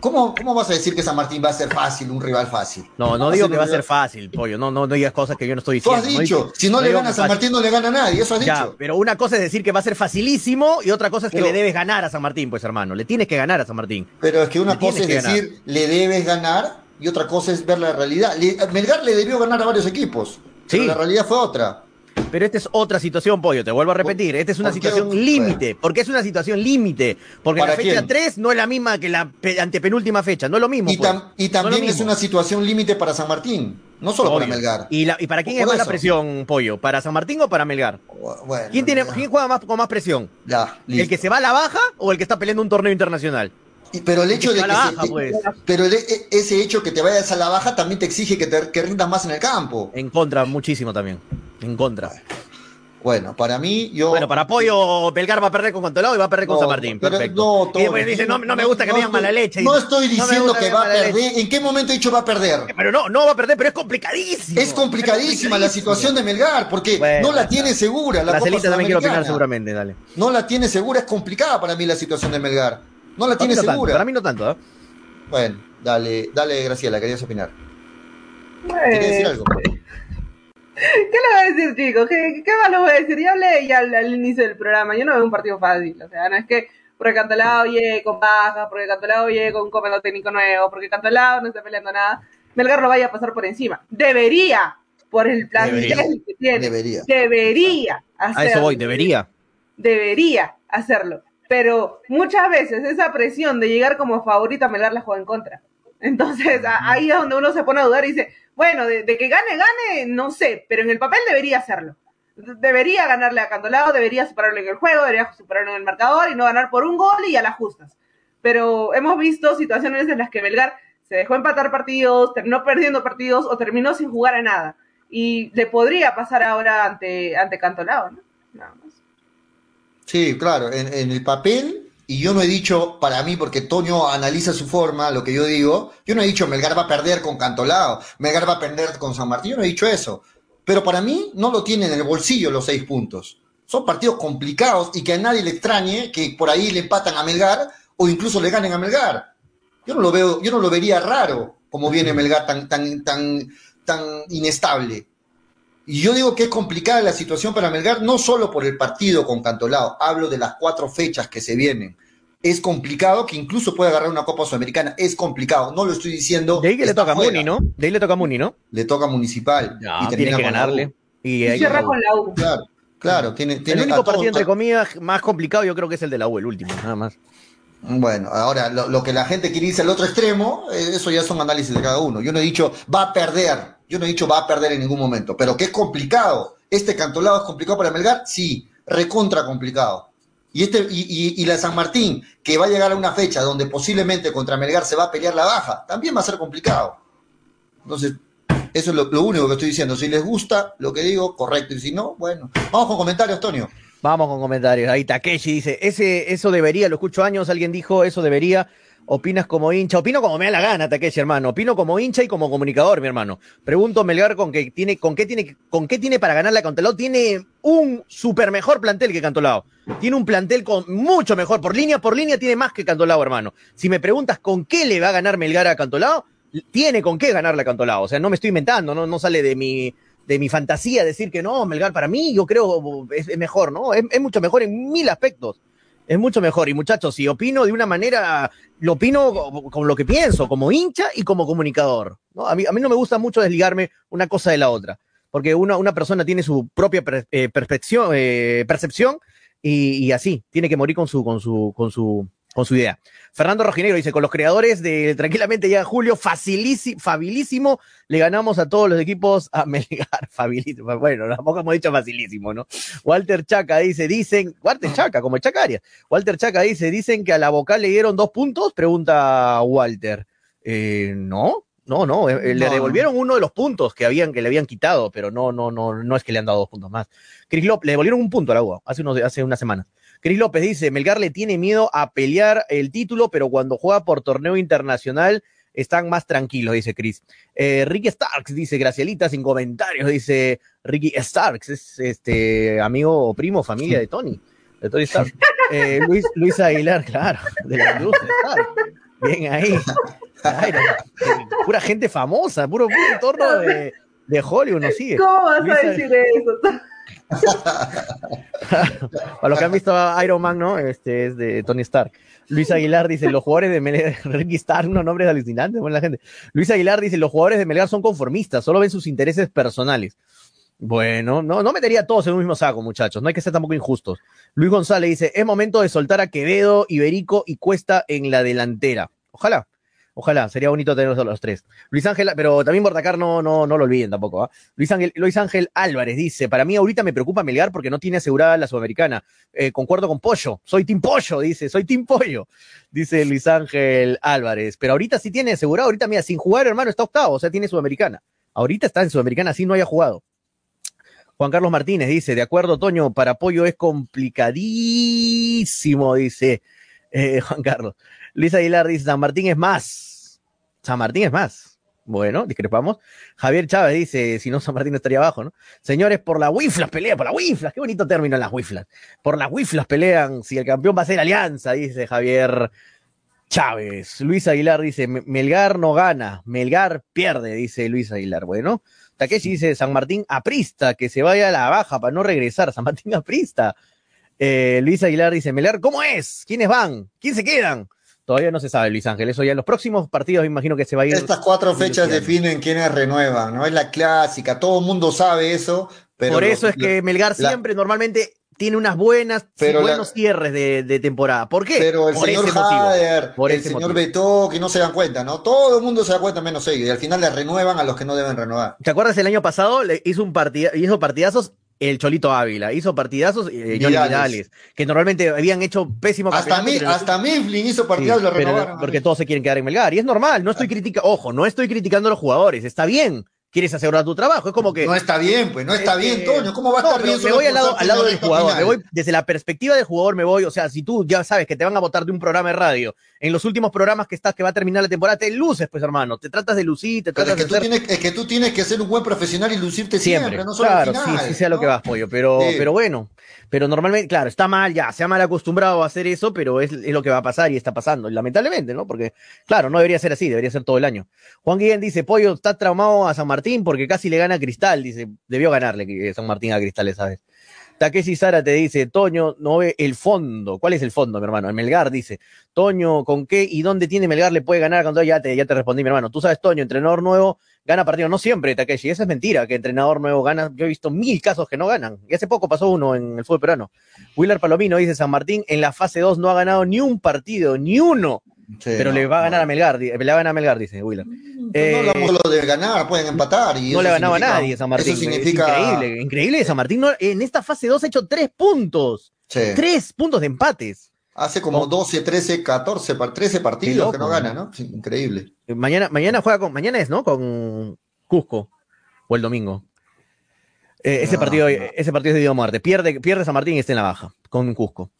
¿Cómo, ¿Cómo vas a decir que San Martín va a ser fácil, un rival fácil? No, no digo que va a ser fácil, pollo. No, no, no digas cosas que yo no estoy Tú diciendo. has No dicho, digo- si no, le gana a San. Martín, no le gana a nadie, eso has Ya, dicho. pero una cosa es decir que va a ser facilísimo y otra cosa es que Pero- le debes ganar a San Martín, pues hermano. Le tienes que ganar a San Martín. Pero es que una Le cosa es que decir, le debes ganar, y otra cosa es ver la realidad. Melgar le debió ganar a varios equipos, pero la realidad fue otra. Pero esta es otra situación, pollo, te vuelvo a repetir. Esta es una situación límite. Porque es una situación límite. Porque la ¿Para fecha quién? 3 no es la misma que la pe- antepenúltima fecha. No es lo mismo. Y, pues. No es también es una situación límite para San Martín, no solo para. Melgar. ¿Y, la- ¿Y para quién es más la presión, pollo? ¿Para San Martín o para Melgar? Bueno, ¿Quién, tiene, ¿quién juega más, con más presión? ya, ¿El que se va a la baja o el que está peleando un torneo internacional? Y- Pero el hecho que de que baja, pues. pero el- e- ese hecho que te vayas a la baja también te exige que te que rindas más en el campo. En contra, muchísimo también. En contra. Bueno, para mí yo Bueno, para apoyo, Belgar va a perder con Cantolao y va a perder con No, San Martín. pero Perfecto. no, y Toño, después dice, no, no me gusta que me digan mala leche. No estoy diciendo que va a perder. ¿En qué momento he dicho va a perder? Pero no, no va a perder, pero es complicadísimo. Es complicadísima la situación de Melgar porque Bueno, no la tiene segura la La Copa también quiere opinar seguramente, dale. No la tiene segura, es complicada para mí la situación de Melgar. No la tiene no tanto, segura. para mí no tanto, ¿eh? Bueno, dale, dale, Graciela, querías opinar. ¿Querías decir algo? ¿Qué le voy a decir, chicos? ¿Qué, qué más le voy a decir? Ya hablé ya al, al inicio del programa. Yo no veo un partido fácil. O sea, no es que porque Cantolao llegue con bajas, porque Cantolao llegue con un comando técnico nuevo, porque Cantolao no está peleando nada, Melgar lo vaya a pasar por encima. Debería, por el plantel Debería. que tiene. Debería. Debería hacerlo. A eso voy, debería. Debería hacerlo. Pero muchas veces esa presión de llegar como favorita, Melgar la juega en contra. Entonces, a- ahí es donde uno se pone a dudar y dice, bueno, de, de que gane, gane, no sé, pero en el papel debería hacerlo. De- Debería ganarle a Cantolao, debería superarlo en el juego, debería superarlo en el marcador y no ganar por un gol y a las justas. Pero hemos visto situaciones en las que Melgar se dejó empatar partidos, terminó perdiendo partidos o terminó sin jugar a nada. Y le podría pasar ahora ante, ante Cantolao, ¿no? Nada más. Sí, claro, en, el papel, y yo no he dicho para mí, porque Toño analiza su forma, lo que yo digo, yo no he dicho Melgar va a perder con Cantolao, Melgar va a perder con San Martín, yo no he dicho eso. Pero para mí no lo tiene en el bolsillo los seis puntos. Son partidos complicados y que a nadie le extrañe que por ahí le empatan a Melgar o incluso le ganen a Melgar. Yo no lo veo, yo no lo vería raro como viene Melgar tan, tan, tan, tan inestable. Y yo digo que es complicada la situación para Melgar, no solo por el partido con Cantolao, hablo de las cuatro fechas que se vienen. Es complicado que incluso pueda agarrar una Copa Sudamericana, es complicado, no lo estoy diciendo. De ahí que le toca a. Muni, ¿no? De ahí le toca a Muni, ¿no? Le toca Municipal. Ya, y tiene que con la U. ganarle. Y Y cierra con la U. Claro, claro, tiene, El tiene a único todo- partido, entre comillas, más complicado yo creo que es el de la U, el último, nada más. Bueno, ahora lo, lo que la gente quiere irse al otro extremo, eh, eso ya son análisis de cada uno. Yo no he dicho va a perder, yo no he dicho va a perder en ningún momento, pero que es complicado. Este cantolado es complicado para Melgar, sí, recontra complicado. Y, este, y, y- y la San Martín, que va a llegar a una fecha donde posiblemente contra Melgar se va a pelear la baja, también va a ser complicado. Entonces, eso es lo, único que estoy diciendo. Si les gusta lo que digo, correcto. Y si no, bueno. Vamos con comentarios, Tonio. Vamos con comentarios. Ahí Takeshi dice, ese, eso debería, lo escucho años, alguien dijo, eso debería. Opinas como hincha, opino como me da la gana, Takeshi, hermano. Opino como hincha y como comunicador, mi hermano. Pregunto Melgar con que tiene, con qué tiene, con qué tiene para ganarle a Cantolao. Tiene un super mejor plantel que Cantolao. Tiene un plantel con mucho mejor. Por línea por línea tiene más que Cantolao, hermano. Si me preguntas con qué le va a ganar Melgar a Cantolao, tiene con qué ganarle a Cantolao. O sea, no me estoy inventando, no, no sale de mi, de mi fantasía decir que no, Melgar para mí, yo creo es, es mejor, ¿no? Es, es mucho mejor en mil aspectos. Es mucho mejor. Y muchachos, si opino de una manera, lo opino con, lo que pienso, como hincha y como comunicador. ¿no? A, mí, a mí no me gusta mucho desligarme una cosa de la otra, porque una, una persona tiene su propia per, eh, percepción, eh, percepción y, así, tiene que morir con su, con su, con su idea. Fernando Rojinegro dice, con los creadores de Tranquilamente llega Julio, facilísimo, fabilísimo, le ganamos a todos los equipos a Melgar, fabilísimo, bueno, tampoco hemos dicho facilísimo, ¿no? Walter Chaca dice, dicen, Walter Chaca, como Chaca Arias, Walter Chaca dice, dicen que a la vocal le dieron dos puntos, pregunta Walter, eh, no, no, no, eh, le No. devolvieron uno de los puntos que habían, que le habían quitado, pero no, no, no, no es que le han dado dos puntos más. Cris López, le devolvieron un punto a la UA, hace, unos, hace unas semanas. Cris López dice, Melgar le tiene miedo a pelear el título, pero cuando juega por torneo internacional están más tranquilos, dice Chris. Eh, Ricky Starks dice, Gracielita, sin comentarios, dice Ricky Starks, es este amigo o primo, familia de Tony, de Tony Stark. Eh, Luis, Luis Aguilar, claro, de la industria Stark. Bien ahí. Ay, pura gente famosa, puro, puro entorno de, de Hollywood, nos sigue. ¿Cómo vas Luis a decir eso? Para los que han visto Iron Man, ¿no? Este es de Tony Stark. Luis Aguilar dice, los jugadores de Melgar, Ricky Stark, unos nombres alucinantes, bueno, la gente. Luis Aguilar dice, los jugadores de Melgar son conformistas, solo ven sus intereses personales. Bueno, no, no metería a todos en un mismo saco, muchachos, no hay que ser tampoco injustos. Luis González dice, es momento de soltar a Quevedo, Iberico y Cuesta en la delantera. Ojalá. Ojalá, sería bonito tenerlos a los tres. Luis Ángel, pero también Bordacar no, no, no lo olviden tampoco. ¿ah? Luis, Ángel, Luis Ángel Álvarez dice: Para mí, ahorita me preocupa Melgar porque no tiene asegurada la Sudamericana. Eh, concuerdo con Pollo, soy Team Pollo, dice, soy Team Pollo, dice Luis Ángel Álvarez. Pero ahorita sí tiene asegurado, ahorita, mira, sin jugar, hermano, está octavo, o sea, tiene Sudamericana. Ahorita está en Sudamericana, así no haya jugado. Juan Carlos Martínez dice: De acuerdo, Toño, para Pollo es complicadísimo, dice eh, Juan Carlos. Luis Aguilar dice: San Martín es más. San Martín es más. Bueno, discrepamos. Javier Chávez dice, si no San Martín estaría abajo, ¿no? Señores, por la Wiflas pelea, por la Wiflas, qué bonito término las Wiflas. Por la Wiflas pelean, si el campeón va a ser Alianza, dice Javier Chávez. Luis Aguilar dice, Melgar no gana, Melgar pierde, dice Luis Aguilar. Bueno, Takeshi dice, San Martín aprista, que se vaya a la baja para no regresar. San Martín aprista. Eh, Luis Aguilar dice, Melgar, ¿cómo es? ¿Quiénes van? ¿Quién se quedan? Todavía no se sabe, Luis Ángel. Eso ya en los próximos partidos me imagino que se va a ir. Estas cuatro fechas definen quiénes renuevan, ¿no? Es la clásica, todo el mundo sabe eso. Pero Por eso es que Melgar siempre normalmente tiene unas buenas, pero buenos la, cierres de, de, temporada. ¿Por qué? Pero el por señor Hader, por el señor. Beto, que no se dan cuenta, ¿no? Todo el mundo se da cuenta menos ellos. Y al final le renuevan a los que no deben renovar. ¿Te acuerdas el año pasado? Le hizo un partida, hizo partidazos el Cholito Ávila, hizo partidazos eh, Johnny Vidales, que normalmente habían hecho pésimo Hasta, mi, hasta Mifflin hizo partidazos sí, lo renovaron. Porque todos se quieren quedar en Melgar, y es normal, no estoy criticando, ojo, no estoy criticando a los jugadores, está bien, quieres asegurar tu trabajo. Es como que. No está bien, pues, no está bien, eh, Toño. ¿Cómo va a no, estar bien? Me voy al lado, al lado del jugador. Me voy, desde la perspectiva del jugador, me voy. O sea, si tú ya sabes que te van a votar de un programa de radio, en los últimos programas que estás, que va a terminar la temporada, te luces, pues, hermano. Te tratas de lucir, te tratas es que, de tú tienes, es que tú tienes que ser un buen profesional y lucirte siempre, siempre no solo claro, final, sí, sí, sea ¿no? lo que vas, pollo. Pero, Sí. pero bueno. Pero normalmente, claro, está mal ya, se ha mal acostumbrado a hacer eso, pero es, es lo que va a pasar y está pasando, lamentablemente, ¿no? Porque, claro, no debería ser así, debería ser todo el año. Juan Guillén dice, Pollo está traumado a San Martín porque casi le gana a Cristal, dice, debió ganarle eh, San Martín a Cristal esa vez. Takeshi Sara te dice, Toño no ve el fondo. ¿Cuál es el fondo, mi hermano? El Melgar dice, Toño, ¿con qué y dónde tiene Melgar le puede ganar? Cuando ya te, ya te respondí, mi hermano. Tú sabes, Toño, entrenador nuevo, gana partido. No siempre, Takeshi. Esa es mentira, que entrenador nuevo gana. Yo he visto mil casos que no ganan. Y hace poco pasó uno en el fútbol peruano. Willer Palomino dice, San Martín en la fase 2 no ha ganado ni un partido, ni uno. Sí, pero no, le va a ganar no. a Melgar, le va a ganar a Melgar, dice Willer. No hablamos solo de ganar, pueden empatar. Y no le ganaba a nadie San Martín. Eso significa. Es increíble, increíble. San Martín no- en esta fase 2 ha hecho tres puntos. Sí. Tres puntos de empates. Hace como No. 12, 13, 14, par- 13 partidos loco, que no gana, ¿no? Sí, increíble. Eh, Mañana, mañana juega con, mañana es, ¿no? Con Cusco. O el domingo. Eh, ese, No, partido, no. ese partido es de o muerte. Pierde, pierde San Martín y está en la baja. Con Cusco.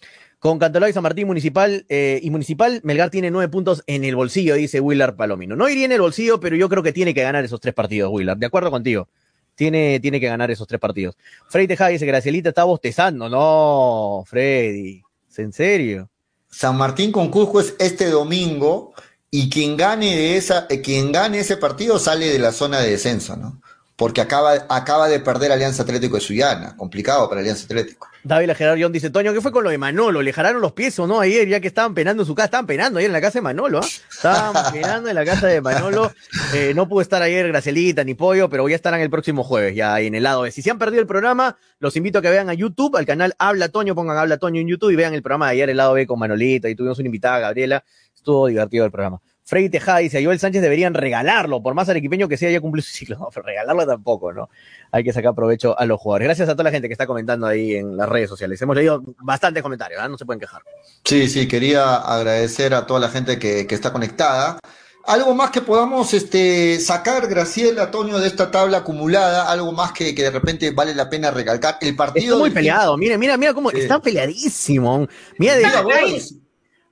Con Cantolao y San Martín Municipal eh, y Municipal, Melgar tiene nueve puntos en el bolsillo, dice Willard Palomino. No iría en el bolsillo, pero yo creo que tiene que ganar esos tres partidos, Willard. De acuerdo contigo. Tiene, tiene que ganar esos tres partidos. Freddy Tejada dice, Gracielita está bostezando. No, Freddy. ¿Es en serio? San Martín con Cusco es este domingo y quien gane de esa, eh, quien gane ese partido sale de la zona de descenso, ¿no? Porque acaba, acaba de perder Alianza Atlético de Sullana, complicado para Alianza Atlético. David Gerardo dice, Toño, ¿qué fue con lo de Manolo? ¿Le jalaron los pies o no ayer? Ya que estaban penando en su casa, estaban penando ayer en la casa de Manolo, ¿ah? Estaban penando en la casa de Manolo. Eh, no pudo estar ayer Gracelita ni Pollo, pero ya estarán el próximo jueves, ya ahí en el lado B. Si se han perdido el programa, los invito a que vean a YouTube, al canal Habla Toño, pongan Habla Toño en YouTube y vean el programa de ayer, el lado B con Manolita, y tuvimos una invitada, Gabriela. Estuvo divertido el programa. Freddy Tejada dice, a Joel Sánchez deberían regalarlo, por más arequipeño que sea, ya cumplió su ciclo. No, pero regalarlo tampoco, ¿no? Hay que sacar provecho a los jugadores. Gracias a toda la gente que está comentando ahí en las redes sociales. Hemos leído bastantes comentarios, ¿ah? no se pueden quejar. Sí, sí, quería agradecer a toda la gente que, que está conectada. Algo más que podamos este, sacar, Graciela, Antonio, de esta tabla acumulada, algo más que, que de repente vale la pena recalcar. El partido. Está muy peleado. Mira, mira, mira cómo Sí. está peleadísimo. Mira, de, Mira,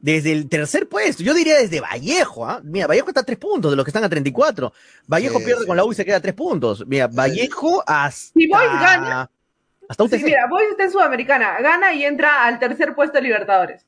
desde el tercer puesto, yo diría desde Vallejo, ¿ah? Mira, Vallejo está a tres puntos de los que están a 34. Vallejo Sí, pierde sí. con la U y se queda a tres puntos. Mira, Vallejo hasta. Si Boys gana- Hasta Sí, mira, Boys está en Sudamericana, gana y entra al tercer puesto de Libertadores.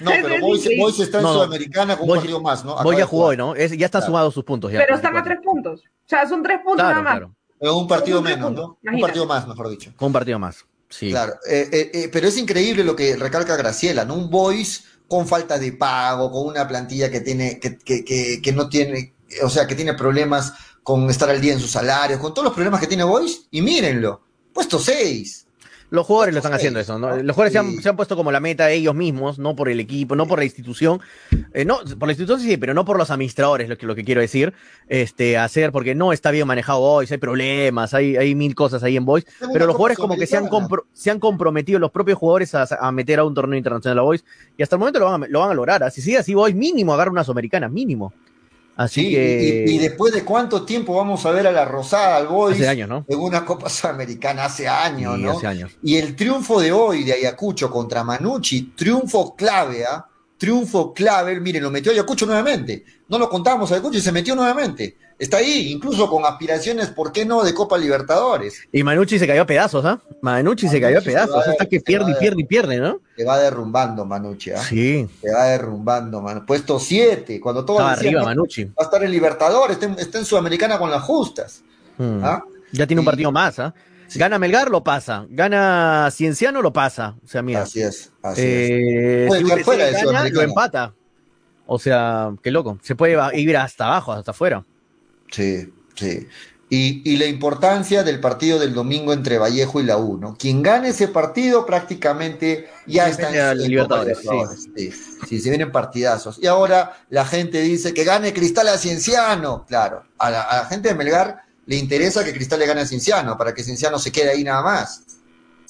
No, pero Boys. Boys está en No. Sudamericana con un Boys- partido más, ¿no? Boys Acaba ya de jugó, jugar. ¿no? Es- ya están Claro. sumados sus puntos. Ya, Pero están a 34. tres puntos. O sea, son tres puntos Claro, nada más. claro. Eh, Un partido menos, ¿no? Un partido más, mejor dicho. Con un partido más. Sí. Claro, eh, eh, eh, pero es increíble lo que recalca Graciela, ¿no? Un Boys con falta de pago, con una plantilla que tiene, que, que, que, no tiene, o sea, que tiene problemas con estar al día en sus salarios, con todos los problemas que tiene Boys, y mírenlo, puesto 6. Los jugadores lo están haciendo eso, ¿no? ¿no? Los jugadores se, han, se han puesto como la meta ellos mismos, no por el equipo, no por la institución. Eh, no, por la institución sí, pero no por los administradores, lo que, lo que quiero decir. Este, hacer, porque no está bien manejado Boys, hay problemas, hay, hay mil cosas ahí en Boys. una Pero los jugadores como que se han, compro- se han comprometido, los propios jugadores, a, a meter a un torneo internacional a Boys. Y hasta el momento lo van a, lo van a lograr. Así sigue así Boys, mínimo agarra una sudamericana, mínimo. Así Sí, que... y, y después de cuánto tiempo vamos a ver a la Rosada, al Boys, hace años, ¿no? en una Copa Sudamericana, hace años, Sí, ¿no? hace años. Y el triunfo de hoy de Ayacucho contra Manucci, triunfo clave, ¿ah? Triunfo clave, miren, lo metió Ayacucho nuevamente. No lo contamos Ayacucho y se metió nuevamente. Está ahí, incluso con aspiraciones, ¿por qué no?, de Copa Libertadores. Y Manucci se cayó a pedazos, ¿ah? Manucci se cayó a pedazos, hasta que pierde y pierde y pierde, ¿no? Se va derrumbando Manucci, ¿ah? Sí, Se va derrumbando, man. Puesto 7, cuando decían, arriba "No, Manucci. va a estar en Libertadores, está en, está en Sudamericana con las justas. Mm. ¿ah? Ya tiene un partido más, ¿ah? Gana Melgar, lo pasa. Gana Cienciano, lo pasa. O sea, mira. Así es, así es. eh, Puede si fuera de gana, lo empata. O sea, qué loco. Se puede ir hasta abajo, hasta afuera. Sí, sí. Y, y la importancia del partido del domingo entre Vallejo y la U, ¿no? Quien gane ese partido prácticamente ya está en, Libertadores, Libertadores, Sí. sí, se vienen partidazos. Y ahora la gente dice que gane Cristal a Cienciano. Claro, a la, a la gente de Melgar le interesa que Cristal le gane a Cienciano, para que Cienciano se quede ahí nada más.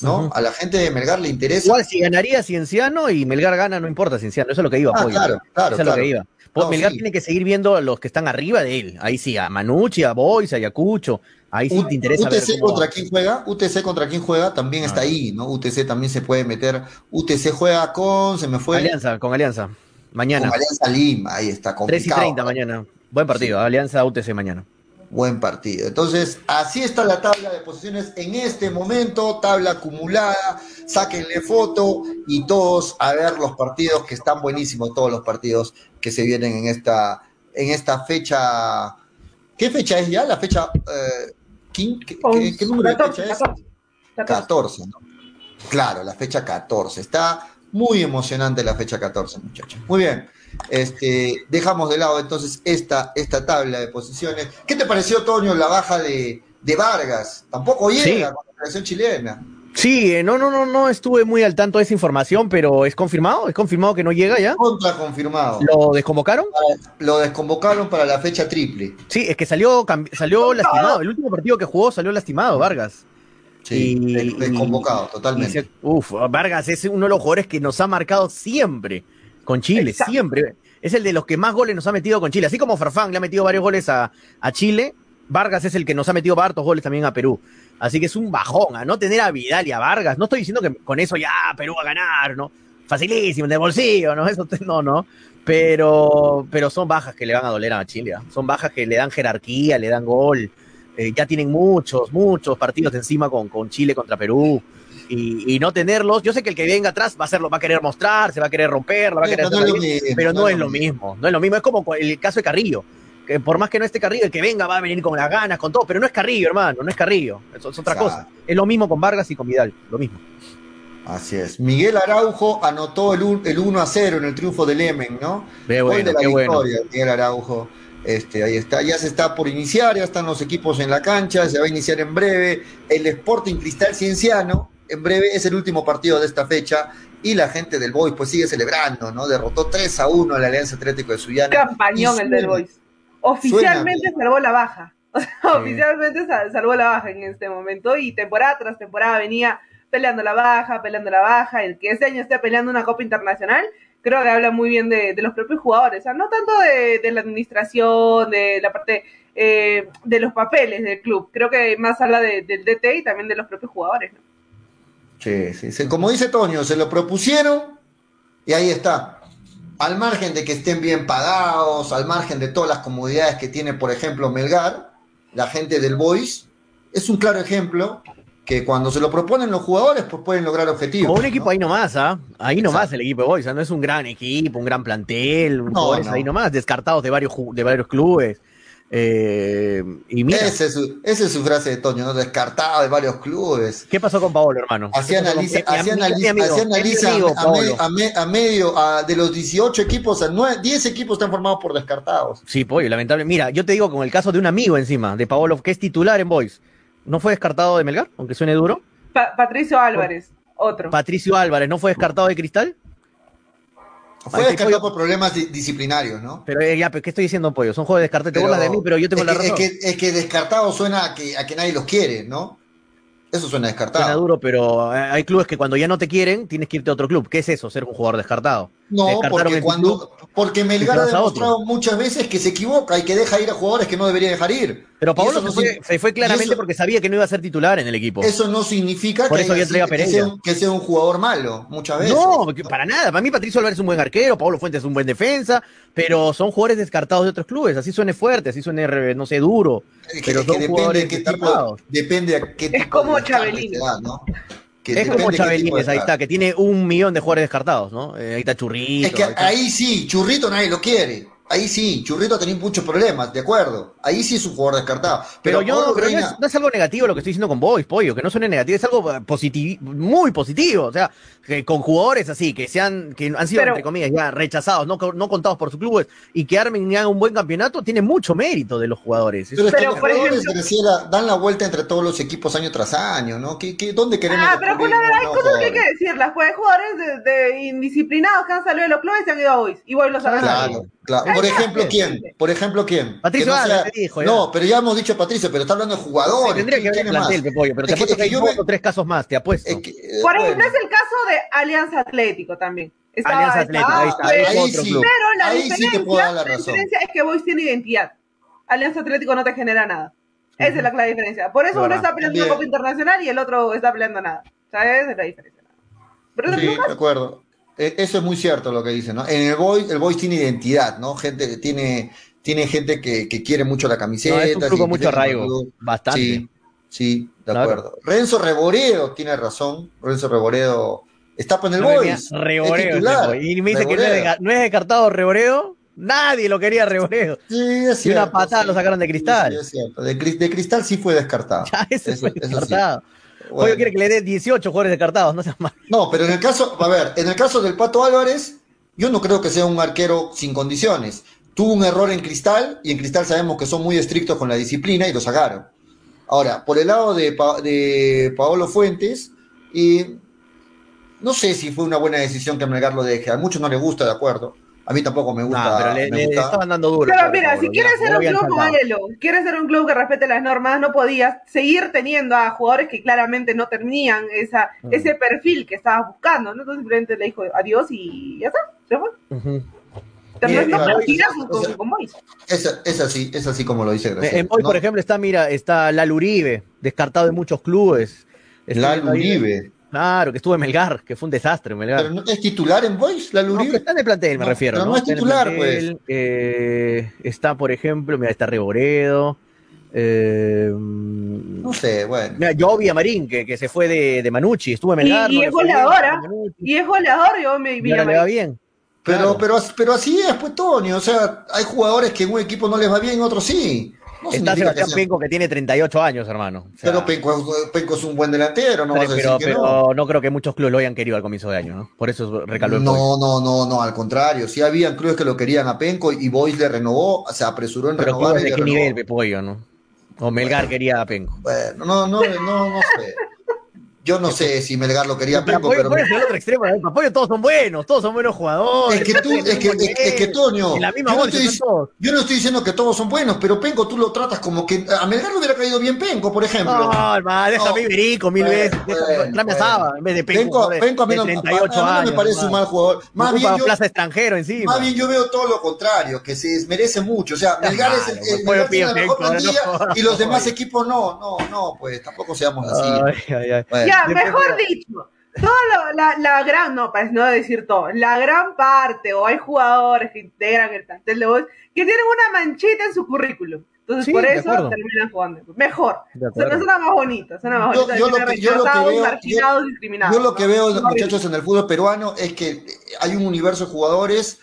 ¿no? A la gente de Melgar le interesa. Igual si ganaría Cienciano y Melgar gana, no importa Cienciano. Eso es lo que iba, Ah, Pollo. claro, claro, Eso es lo que iba. No, Melgar sí. tiene que seguir viendo a los que están arriba de él. Ahí sí, a Manucci, a Boys, a Ayacucho. Ahí sí U- te interesa ver UTC cómo contra va. quién juega, UTC contra quién juega, también está Ah. ahí, ¿no? UTC también se puede meter. UTC juega con, se me fue, Alianza, con Alianza. Mañana. con Alianza Lima, ahí está 3 y complicado. 30 mañana. Buen partido. Alianza UTC mañana. Buen partido. Entonces, así está la tabla de posiciones en este momento, tabla acumulada, sáquenle foto y todos a ver los partidos que están buenísimos, todos los partidos que se vienen en esta, en esta fecha. ¿Qué fecha es ya? La fecha... eh, ¿quin- ¿qué, qué- qué número de 14, fecha es? 14, 14. 14, ¿no? Claro, la fecha 14. Está muy emocionante la fecha 14, muchachos. Muy bien. Este, dejamos de lado entonces esta, esta tabla de posiciones. ¿Qué te pareció, Toño, la baja de, de Vargas? Tampoco llega Sí. con la selección chilena. Sí, eh, no, no, no, no estuve muy al tanto de esa información, pero es confirmado, es confirmado que no llega ya. Contra confirmado. ¿Lo desconvocaron? Lo desconvocaron para la fecha triple. Sí, es que salió, salió lastimado. El último partido que jugó salió lastimado, Vargas. Sí, Y- desconvocado, Y totalmente. se- uf, Vargas es uno de los jugadores que nos ha marcado siempre con Chile, Exacto. siempre. Es el de los que más goles nos ha metido con Chile. Así como Farfán le ha metido varios goles a, a Chile, Vargas es el que nos ha metido hartos goles también a Perú. Así que es un bajón, a no tener a Vidal y a Vargas. No estoy diciendo que con eso ya Perú va a ganar, ¿no? Facilísimo, de bolsillo, ¿no? Eso no, no. Pero, pero son bajas que le van a doler a Chile. ¿ah? Son bajas que le dan jerarquía, le dan gol. Eh, ya tienen muchos, muchos partidos encima con, con Chile contra Perú. Y, y no tenerlos, yo sé que el que venga atrás va a hacerlo, va a querer mostrar, se va a querer romper, va a querer pero no es bien, mismo, pero no es lo mismo, no es lo mismo, es como el caso de Carrillo, que por más que no esté Carrillo, el que venga va a venir con las ganas, con todo, pero no es Carrillo, hermano, no es Carrillo, eso es otra Exacto. cosa. Es lo mismo con Vargas y con Vidal, lo mismo. Así es. Miguel Araujo anotó el, un- el 1 a 0 en el triunfo del Emen, ¿no? Qué bueno, de la qué bueno. victoria, Miguel Araujo. Este, ahí está, ya se está por iniciar, ya están los equipos en la cancha, se va a iniciar en breve. El Sporting Cristal Cienciano, en breve es el último partido de esta fecha. Y la gente del Boys pues sigue celebrando, ¿no? Derrotó 3 a 1 a la Alianza Atlético de Sullana. Campañón el del Boys. Oficialmente salvó la baja. O sea, Sí. Oficialmente sal- salvó la baja en este momento y temporada tras temporada venía peleando la baja, peleando la baja. El que este año esté peleando una Copa Internacional, creo que habla muy bien de, de los propios jugadores. O sea, no tanto de, de la administración, de la parte eh, de los papeles del club. Creo que más habla de- del DT y también de los propios jugadores. ¿no? Sí, sí, sí. Como dice Toño, se lo propusieron y ahí está. al margen de que estén bien pagados, al margen de todas las comodidades que tiene, por ejemplo, Melgar, la gente del Boys, es un claro ejemplo que cuando se lo proponen los jugadores, pues pueden lograr objetivos. Como un equipo ¿no? ahí nomás, ¿ah? Ahí nomás el equipo de Boys, ¿ah? no es un gran equipo, un gran plantel, un No, no. ahí nomás, descartados de varios, de varios clubes. Eh, y mira, Esa es, su, esa es su frase de Toño, ¿no? Descartado de varios clubes. ¿qué pasó con Paolo, hermano? Así ¿Qué pasó con- analiza, así amigo- analiza, mi amigo, así es mi analiza amigo, a, Paolo. me- a me- a medio, a- de los 18 equipos, a nueve- 10 equipos están formados por descartados. Sí, pollo, lamentable. Mira, yo te digo con el caso de un amigo encima, de Paolo, que es titular en Boys. ¿No fue descartado de Melgar? Aunque suene duro. Pa- Patricio Álvarez, otro. Patricio Álvarez, ¿no fue descartado de Cristal? Fue descartado por problemas di- disciplinarios, ¿no? Pero eh, ya, pero ¿qué estoy diciendo, pollo? Son juegos descartados. Te burlas de mí, pero yo tengo es la que, razón. Es que, es que descartado suena a que, a que nadie los quiere, ¿no? Eso suena descartado. Suena duro, pero eh, hay clubes que cuando ya no te quieren, tienes que irte a otro club. ¿Qué es eso? Ser un jugador descartado. No, porque cuando club, porque Melgar ha demostrado muchas veces que se equivoca y que deja ir a jugadores que no debería dejar ir. Pero eso se fue, se claramente eso- porque sabía que no iba a ser titular en el equipo. Eso no significa Por que, haya sea un, que sea un jugador malo, muchas veces. No, para nada. Para mí Patricio Álvarez es un buen arquero, Pablo Fuentes es un buen defensa, pero son jugadores descartados de otros clubes. Así suene fuerte, así suene, no sé, duro. Es que, pero es que son depende jugadores de qué tipo, depende de qué tipo como de da, ¿no? Que Es como Chabelines, ahí está, que tiene un millón de jugadores descartados, ¿no? Eh, ahí está Churrito. Es que ahí ahí sí, Churrito nadie lo quiere. Ahí sí, Churrito ha tenido muchos problemas, de acuerdo. Ahí sí es un jugador descartado. Pero, Pero, yo, no, es, no es algo negativo lo que estoy diciendo con Boys, pollo, que no suene negativo, es algo positivo, muy positivo. O sea, que con jugadores así, que sean, que han sido, Pero- entre comillas, ya rechazados, no, co- no contados por sus clubes, y que armen y hagan un buen campeonato, tiene mucho mérito de los jugadores. Pero es que Pero, los por jugadores, ejemplo- Graciela, dan la vuelta entre todos los equipos año tras año, ¿no? ¿Qué, qué, dónde queremos Ah, pero descubrir Julio, hay nuevos cosas que hay que decirlas. Pues jugadores de, de indisciplinados que han salido de los clubes y se han ido a Boys. Y Boys los ha ganado. Claro, claro. Ahí Por ejemplo. ¿quién? Por ejemplo, ¿quién? Patricio Que no sea- te dijo, ya. No, pero ya hemos dicho Patricio, pero está hablando de jugadores. tendría que haber ¿Quién el plantel, pero te Es que- apuesto es que hay yo tres casos más, te apuesto. es que, eh, Por bueno, ejemplo, es el caso de Alianza Atlético también. Estaba- Alianza Atlético, ahí está, pero- es ahí otro sí. club. Pero la Ahí sí te diferencia, puedo dar la la razón. diferencia es que Boys tiene identidad. Alianza Atlético no te genera nada. Esa es la clara diferencia. Por eso uno está peleando una. Copa Internacional y el otro está peleando nada. ¿Sabes? Esa es la diferencia. Pero Sí, de acuerdo. Eh, Eso es muy cierto lo que dicen, ¿no? En el Boys, el Boys tiene identidad, ¿no? Gente, tiene, tiene gente que, que quiere mucho la camiseta. No, es un club con se mucho arraigo, con bastante. Sí, sí, de Claro. acuerdo. Renzo Reboredo tiene razón. Renzo Reboredo está en el No Boys. titular. y me dice que no es, no descartado Reboreo. Nadie lo quería Reboreo. Sí, es Y una cierto, patada sí. lo sacaron de Cristal. sí, es cierto. De, Cris- de Cristal sí fue descartado. Ya, ese Eso- fue eso descartado. Bueno. Quiere que le dé 18 jugadores descartados, no seas mal. No, pero en el caso, a ver, en el caso del Pato Álvarez, yo no creo que sea un arquero sin condiciones. Tuvo un error en Cristal y en Cristal sabemos que son muy estrictos con la disciplina y lo sacaron. Ahora, por el lado de, Pa- de Paolo Fuentes, y no sé si fue una buena decisión que Melgar lo deje. A muchos no les gusta, de acuerdo. A mí tampoco me gusta. No, pero le, me le gusta. estaban dando duro. Pero mira, si quieres ya, ser un club modelo, quieres ser un club que respete las normas, no podías seguir teniendo a jugadores que claramente no tenían esa, Mm. ese perfil que estabas buscando, ¿no? Entonces simplemente le dijo adiós y ya está, se fue. También no O sea, con. Es, es así, es así como lo dice Graciela. En hoy, ¿no? por ejemplo, está, mira, está Lalo Uribe, descartado de muchos clubes. Ahí- Uribe. Claro, que estuvo en Melgar, que fue un desastre en Melgar. Pero no, ¿Es titular en Boys, Lalo No, que Uribe? está en el plantel, me No, refiero. pero no es Está titular, plantel, eh, está, por ejemplo, mira, está Reboredo. Eh, No sé, bueno. mira, Jovi Amarín, que, que se fue de, de Manucci, estuvo en Melgar. y no es goleador, Y es goleador, yo me y ahora le va vi bien. Pero, Claro. pero, pero así es, pues, Tony. O sea, hay jugadores que en un equipo no les va bien, en otro sí. No Está Sebastián Penco, que tiene 38 años, hermano. O sea, Pero Penco, Penco es un buen delantero, no vas a decir pero, que pero no. no. creo que muchos clubes lo hayan querido al comienzo de año, ¿no? Por eso recaló el No, no, no, no, al contrario. Sí habían clubes que lo querían a Penco y Boys le renovó, se apresuró en Pero renovar. y de qué renovó. nivel, Pepollo, ¿no? O Melgar quería a Penco. Bueno, no, no, no, no sé. Yo no sé si Melgar lo quería a Pero Penco, Papoyo, pero. ¿cuál es el otro extremo? Papoyo todos son buenos, todos son buenos jugadores. Es que tú, es que, es, es que Toño, En la misma yo no, estoy, son todos. yo no estoy diciendo que todos son buenos, pero Penco tú lo tratas como que a Melgar le hubiera caído bien Penco, por ejemplo. No, hermano, déjame No. Iberico mil Bueno, veces. bueno, Déjame- a bueno. En vez de Penco. Penco, a mí no, 38 a- a mí no años. me parece un mal jugador. Más bien, yo, plaza extranjero encima. más bien yo veo todo lo contrario, que se desmerece mucho. O sea, Melgar es el, malo, el Melgar tiene la pide mejor plantilla y los demás equipos no, no, no, pues tampoco seamos así. Depende- mejor dicho, toda la, la, la gran, no, para no decir todo, la gran parte, o hay jugadores que integran el plantel de Boys que tienen una manchita en su currículum. Entonces, Sí, por eso terminan jugando. Mejor. O sea, acuerdo. suena más bonito, suena más Yo- bonito. yo lo que- yo lo que veo- discriminados. Yo lo que ¿no? veo, muchachos, en el fútbol peruano es que hay un universo de jugadores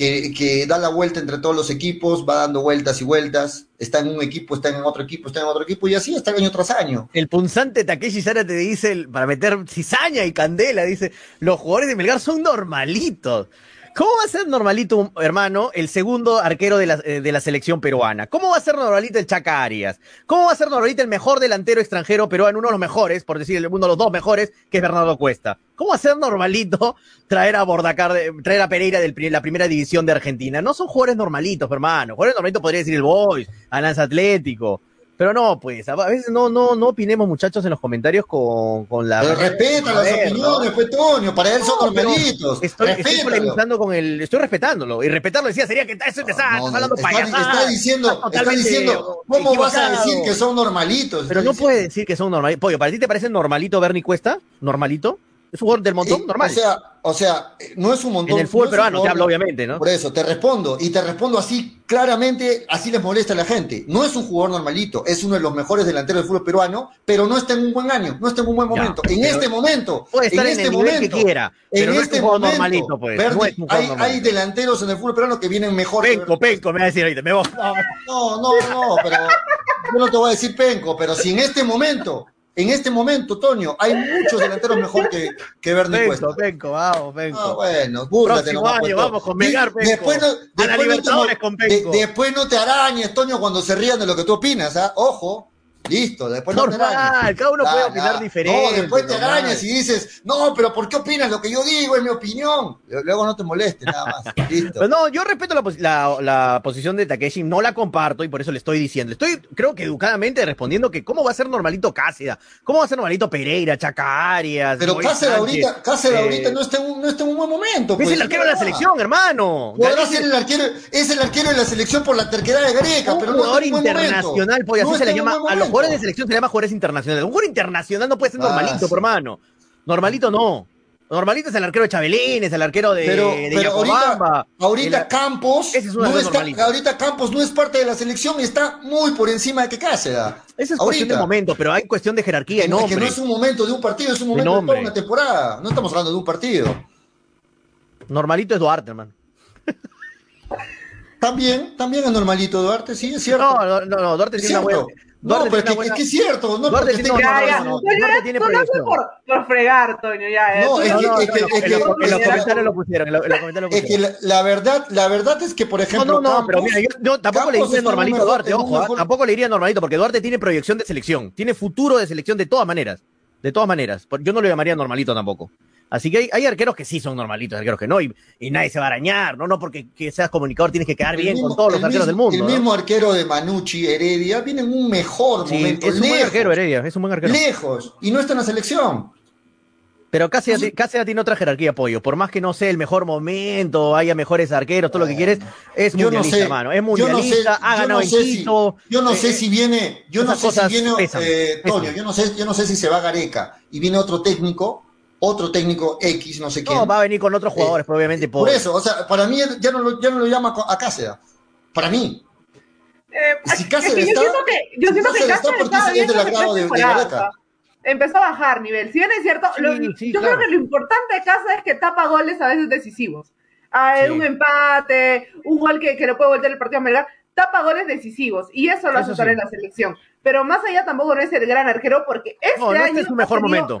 que, que da la vuelta entre todos los equipos, va dando vueltas y vueltas, está en un equipo, está en otro equipo, está en otro equipo, y así está año tras año. El punzante Takeshi Sara te dice, para meter cizaña y candela, dice, los jugadores de Melgar son normalitos. ¿Cómo va a ser normalito, hermano, el segundo arquero de la, eh, de la selección peruana? ¿Cómo va a ser normalito el Chaca Arias? ¿Cómo va a ser normalito el mejor delantero extranjero peruano, uno de los mejores, por decir uno de los dos mejores, que es Bernardo Cuesta? ¿Cómo va a ser normalito traer a Bordacar, traer a Pereira de la primera división de Argentina? No son jugadores normalitos, hermano. Jugadores normalitos podría decir el Boys, Alianza Atlético. Pero no, pues, a veces no, no, no opinemos, muchachos, en los comentarios con, con la. Pero respeta las Joder, ¿no? opiniones, pues, Toño, para él son normalitos. Estoy, estoy polemizando con el. Estoy respetándolo. Y respetarlo decía, sería que eso te está, No, estás hablando está, está diciendo, está diciendo, ¿cómo vas a decir que son normalitos? Pero no diciendo. puede decir que son normalitos. Pollo, ¿para ti te parece normalito Bernie Cuesta? ¿Normalito? ¿Es un jugador del montón? Eh, Normal. O sea, o sea, no es un montón. en el fútbol no peruano te hablo, obviamente, ¿no? Por eso, te respondo, y te respondo así claramente, así les molesta a la gente. No es un jugador normalito, es uno de los mejores delanteros del fútbol peruano, pero no está en un buen año, no está en un buen Ya, momento. en este momento, Puede estar en, este el nivel momento, que quiera, pero en no es este un jugador momento, normalito, pues. Bernie, no es un jugador hay, delanteros en el fútbol peruano que vienen mejor. Penco, penco, me va a decir ahorita. Me voy. No, no, no, pero yo no te voy a decir penco, pero si en este momento, en este momento, Toño, hay muchos delanteros mejor que, que Bernie Cuesta. penco, vamos, penco. Ah, bueno, búrgate Próximo nomás, año, pues, vamos con Melgar, Penco. Después no, A la después no te con de- Penco. después no te arañes, Toño, cuando se rían de lo que tú opinas, ¿ah? Ojo, listo, después no te Normal, cada uno puede opinar diferente, No, después te normal. arañas y dices, no, pero ¿por qué opinas lo que yo digo? Es mi opinión. Luego no te molestes, nada más. Listo. Pero no, yo respeto la, la- la posición de Takeshi, no la comparto y por eso le estoy diciendo. Estoy, creo que educadamente respondiendo que cómo va a ser normalito Cáceres, cómo va a ser normalito Pereira, Chaca Arias. Pero Cáceres ahorita, Cáceres Eh, ahorita no está, en un, no está en un buen momento. Es pues, el arquero de la selección, hermano. Podrá ser el arquero, es el arquero de la selección por la terquedad de Greca, un pero no jugador está en un buen momento. internacional, pues así No se le llama. A los momento. Jugadores de selección se llama jugadores internacionales. Un jugador internacional no puede ser Ah, normalito, sí. hermano. Normalito no. Normalito es el arquero de Chabelín, es el arquero de, Pero, de pero ahorita, ahorita El- Campos es no está, ahorita Campos no es parte de la selección y está muy por encima de que Cáceres. Esa es cuestión de ahorita. momento, pero hay cuestión de jerarquía No, que no es un momento de un partido, es un momento de, toda una temporada. No estamos hablando de un partido. Normalito es Duarte, hermano. También, también es normalito Duarte, sí, es cierto. No, no, no, Duarte tiene una buena. No, Duarte pero es que, buena- es que es cierto. No, Duarte porque tiene Ya, ya. no, no, Duarte tiene por, por fregar, Toño, ya. No, es que- haces es que- por es que- en, los, comentarios lo pusieron, en los, en los comentarios lo Es que pusieron. la, la verdad, la verdad es que, por No, ejemplo, no, no, pero Campos- mira, yo, yo tampoco le diría normalito a Duarte, ojo, ¿ah? mejor- tampoco le diría normalito, porque Duarte tiene proyección de selección, tiene futuro de selección de todas maneras, de todas maneras. Yo no lo llamaría normalito tampoco. Así que hay, hay arqueros que sí son normalitos, arqueros que no, y, y nadie se va a arañar, no, no porque que seas comunicador tienes que quedar El bien mismo- con todos los arqueros mismo- del mundo. El ¿no? mismo arquero de Manucci, Heredia, viene en un mejor Sí, momento. es un buen lejos, arquero, Heredia, es un buen arquero. Lejos. Y no está en la selección. Pero Cáceres, Cáceres tiene otra jerarquía, Pollo. Por más que no sea el mejor momento, haya mejores arqueros, todo lo que quieres, es Yo no mundialista, sé. hermano. Es yo no sé- mundialista, ha yo ganado no en sé si- Quito. Yo no eh, sé si viene, yo no sé si viene, pesan, eh. Toño, yo no sé, yo no sé si se va Gareca y viene otro técnico, otro técnico X, no sé quién. No, va a venir con otros jugadores, probablemente. Por eso, o sea, para mí ya no lo, ya no lo llama a Cáceres. Para mí. Eh, Si es Cáceres que yo está- siento que, yo si siento que Cáceres está Cáceres porque estaba es bien del agrado de- de Gareca. Empezó a bajar nivel. Si bien es cierto, Sí, lo- sí, yo claro. creo que lo importante de Cáceres es que tapa goles a veces decisivos. Ah, Sí. Un empate, un gol que, que le puede voltear el partido a Melgar, tapa goles decisivos. Y eso lo hace en la selección. Pero más allá tampoco no es el gran arquero porque este No, no está año en su mejor momento.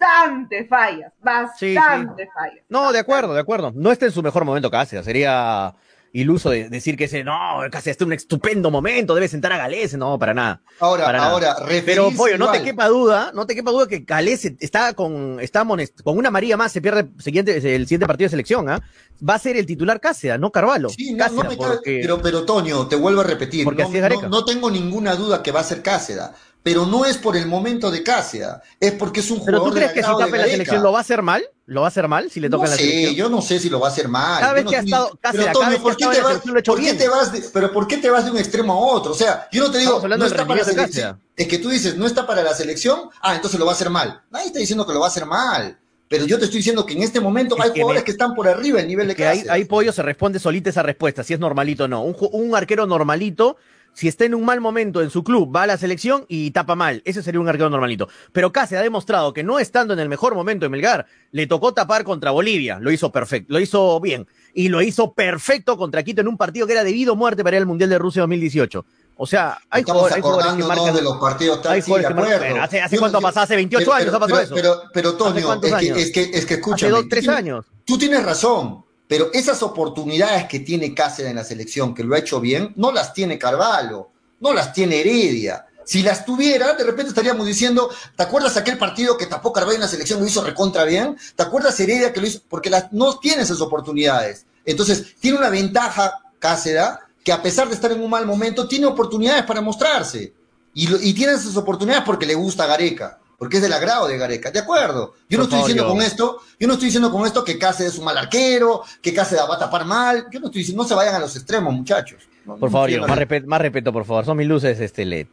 Bastante fallas, Sí, bastante fallas. No, de acuerdo, de acuerdo. No está en su mejor momento Cáceres. Sería iluso de decir que ese, no, Cáceres está en un estupendo momento, debe sentar a Galés. No, para nada. Ahora, Para nada. ahora, Pero, referirse Pollo, no te quepa duda, no te quepa duda que Galés está con, está con una María más, se pierde el siguiente, el siguiente partido de selección, ¿ah? Va a ser el titular Cáceres, no Carvalho. Sí, no, Cáceres, no me porque- pero, pero Toño, te vuelvo a repetir, Porque no, así es Gareca. no- no tengo ninguna duda que va a ser Cáceres, pero no es por el momento de Cáceres, es porque es un Pero jugador tú crees que si tapa la selección lo va a hacer mal? ¿Lo va a hacer mal si le toca No la sé, selección? yo no sé si lo va a hacer mal. Cada vez no que ha estado- Cáceres, pero ¿por qué te vas, lo por qué te vas de, pero por qué te vas de un extremo a otro? O sea, yo no te digo, no está para la selección. Es que tú dices, no está para la selección, ah, entonces lo va a hacer mal. Nadie está diciendo que lo va a hacer mal. pero yo te estoy diciendo que en este momento Es hay que jugadores me- que están por arriba del nivel de que ahí, Cáceres. ahí Pollo se responde solita esa respuesta, si es normalito o no. Un arquero normalito, si está en un mal momento en su club, va a la selección y tapa mal. Ese sería un arquero normalito. Pero Cáceres ha demostrado que no estando en el mejor momento de Melgar, le tocó tapar contra Bolivia. Lo hizo perfecto, lo hizo bien. Y lo hizo perfecto contra Quito en un partido que era debido a muerte para ir al Mundial de Rusia 2018. O sea, hay jugadores, hay jugadores que marcan. de los partidos tal, hay sí, jugadores de que marcan- acuerdo. Bueno, ¿hace, hace Yo- cuánto yo- ha pasado? Hace 28 pero- años ha pasado pero, eso. Pero, pero, Toño, es que, es que, es que escúchame. hace dos, tres años. Tú tienes razón, pero esas oportunidades que tiene Cáceres en la selección, que lo ha hecho bien, no las tiene Carvalho, no las tiene Heredia. Si las tuviera, de repente estaríamos diciendo, ¿te acuerdas aquel partido que tapó Carvalho en la selección, lo hizo recontra bien? ¿Te acuerdas Heredia que lo hizo? Porque las, no tiene esas oportunidades. Entonces, tiene una ventaja Cáceres, que a pesar de estar en un mal momento, tiene oportunidades para mostrarse. Y, y tiene esas oportunidades porque le gusta a Gareca, porque es del agrado de Gareca. De acuerdo. Yo no Por estoy favor, diciendo yo- con esto, yo no estoy diciendo con esto que Cáceres es un mal arquero, que Cáceres va a tapar mal. Yo no estoy diciendo, no se vayan a los extremos, muchachos. No- Por no favor, yo, más, respeto, más respeto, por favor. Son mis luces, este LED.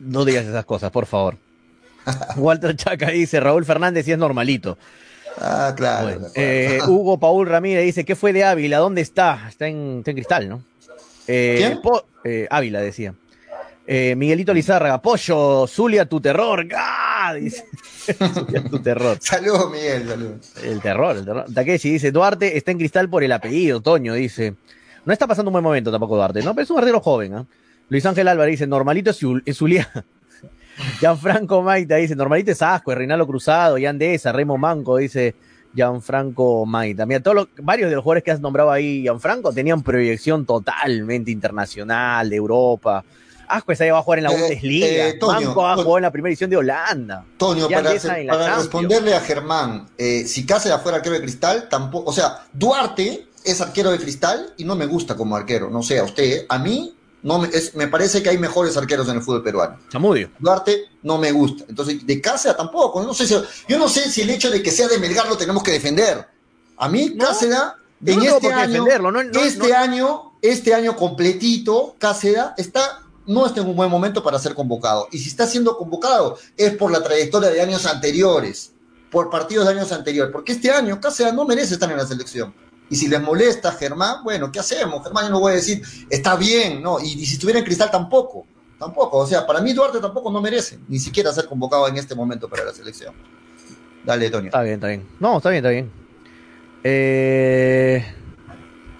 No digas esas cosas, por favor. Walter Chaca dice, Raúl Fernández sí es normalito. Ah, claro. Bueno, eh, Hugo Paul Ramírez dice, ¿qué fue de Ávila? ¿Dónde está? Está en, está en cristal, ¿no? Eh, ¿Quién? Po- eh, Ávila decía. Eh, Miguelito Lizárraga, Pollo, Zulia, tu terror. ¡Ah! Dice. Zulia, tu terror. Saludos, Miguel, saludos. El terror, el terror. Takeshi dice, Duarte está en cristal por el apellido, Toño dice. No está pasando un buen momento tampoco Duarte, ¿no? Pero es un arquero joven, ¿ah? Luis Ángel Álvarez dice, normalito es, Zul- es Zulia. Gianfranco Maita dice, normalito es Asco, Reinaldo Cruzado, Yandesa, Remo Manco, dice Gianfranco Maita. Mira, todos los, varios de los jugadores que has nombrado ahí, Gianfranco, tenían proyección totalmente internacional, de Europa. Asco esa va a jugar en la Eh, Bundesliga. eh, Toño, Manco va a Toño. jugar en la primera edición de Holanda. Toño, Ya para, hacer- responderle a Germán, eh, si Cáceres fuera arquero de cristal, tampoco, o sea, Duarte es arquero de cristal y no me gusta como arquero, no sé, a usted, a mí no me, es- me parece que hay mejores arqueros en el fútbol peruano. Chamudio. Duarte no me gusta, entonces de Cáceres tampoco, no sé si, yo no sé si el hecho de que sea de Melgar lo tenemos que defender. A mí No, Cáceres en no este año, defenderlo, no- no- este no- año, este año completito, Cáceres está no está en un buen momento para ser convocado. Y si está siendo convocado es por la trayectoria de años anteriores, por partidos de años anteriores, porque este año Cáceres no merece estar en la selección. Y si les molesta Germán, bueno, ¿qué hacemos? Germán yo no voy a decir, está bien, ¿no? Y, si estuviera en cristal tampoco, tampoco. O sea, para mí Duarte tampoco no merece ni siquiera ser convocado en este momento para la selección. Dale, Toño. Está bien, está bien. No, está bien, está bien. Eh,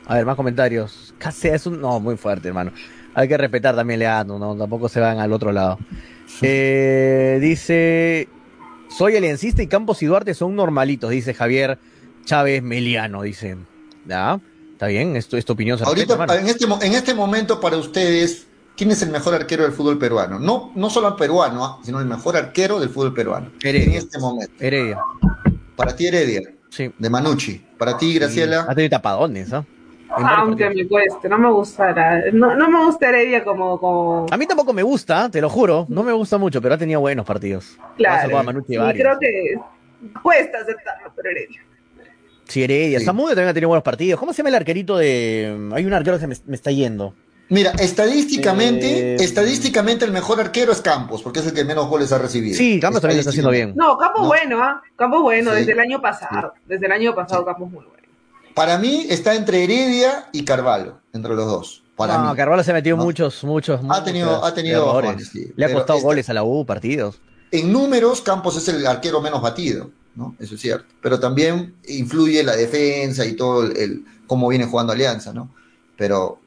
a ver, más comentarios. Casi es un. No, muy fuerte, hermano. Hay que respetar también Leandro, no, tampoco se van al otro lado. Eh, dice. Soy aliancista y Campos y Duarte son normalitos, dice Javier Chávez Meliano, dice. Ya, está bien, esto es tu opinión. Ahorita, respeta, hermano. en este, en este momento, para ustedes, ¿quién es el mejor arquero del fútbol peruano? No, no solo el peruano, ¿ah? sino el mejor arquero del fútbol peruano. Heredia. En este momento. Heredia. Para ti, Heredia, Sí. de Manucci. Para ti, Graciela. Ha tenido tapadones, ¿ah? Aunque partidos. me cueste, no me gusta, no, no me gusta Heredia como, como A mí tampoco me gusta, te lo juro. No me gusta mucho, pero ha tenido buenos partidos. claro. Vas a Manucci Y varios. creo que cuesta aceptarlo, pero Heredia. Sí, Heredia. Sí. Samudio también ha tenido buenos partidos. ¿Cómo se llama el arquerito de.? Hay un arquero que se me, me está yendo. Mira, estadísticamente, Eh, estadísticamente el mejor arquero es Campos, porque es el que menos goles ha recibido. Sí, Campos también lo está haciendo bien. No, Campo No. bueno, ¿ah? Campo bueno, Sí. desde el año pasado. Desde el año pasado, Sí. Campo muy bueno. Para mí está entre Heredia y Carvalho, entre los dos. Para no, mí. Carvalho se ha metido No. muchos, muchos. Ha tenido- muchos ha tenido sí. Le ha costado esta- goles a la U, partidos. En números, Campos es el arquero menos batido, ¿no? Eso es cierto. Pero también influye la defensa y todo el, el- cómo viene jugando Alianza, ¿no? Pero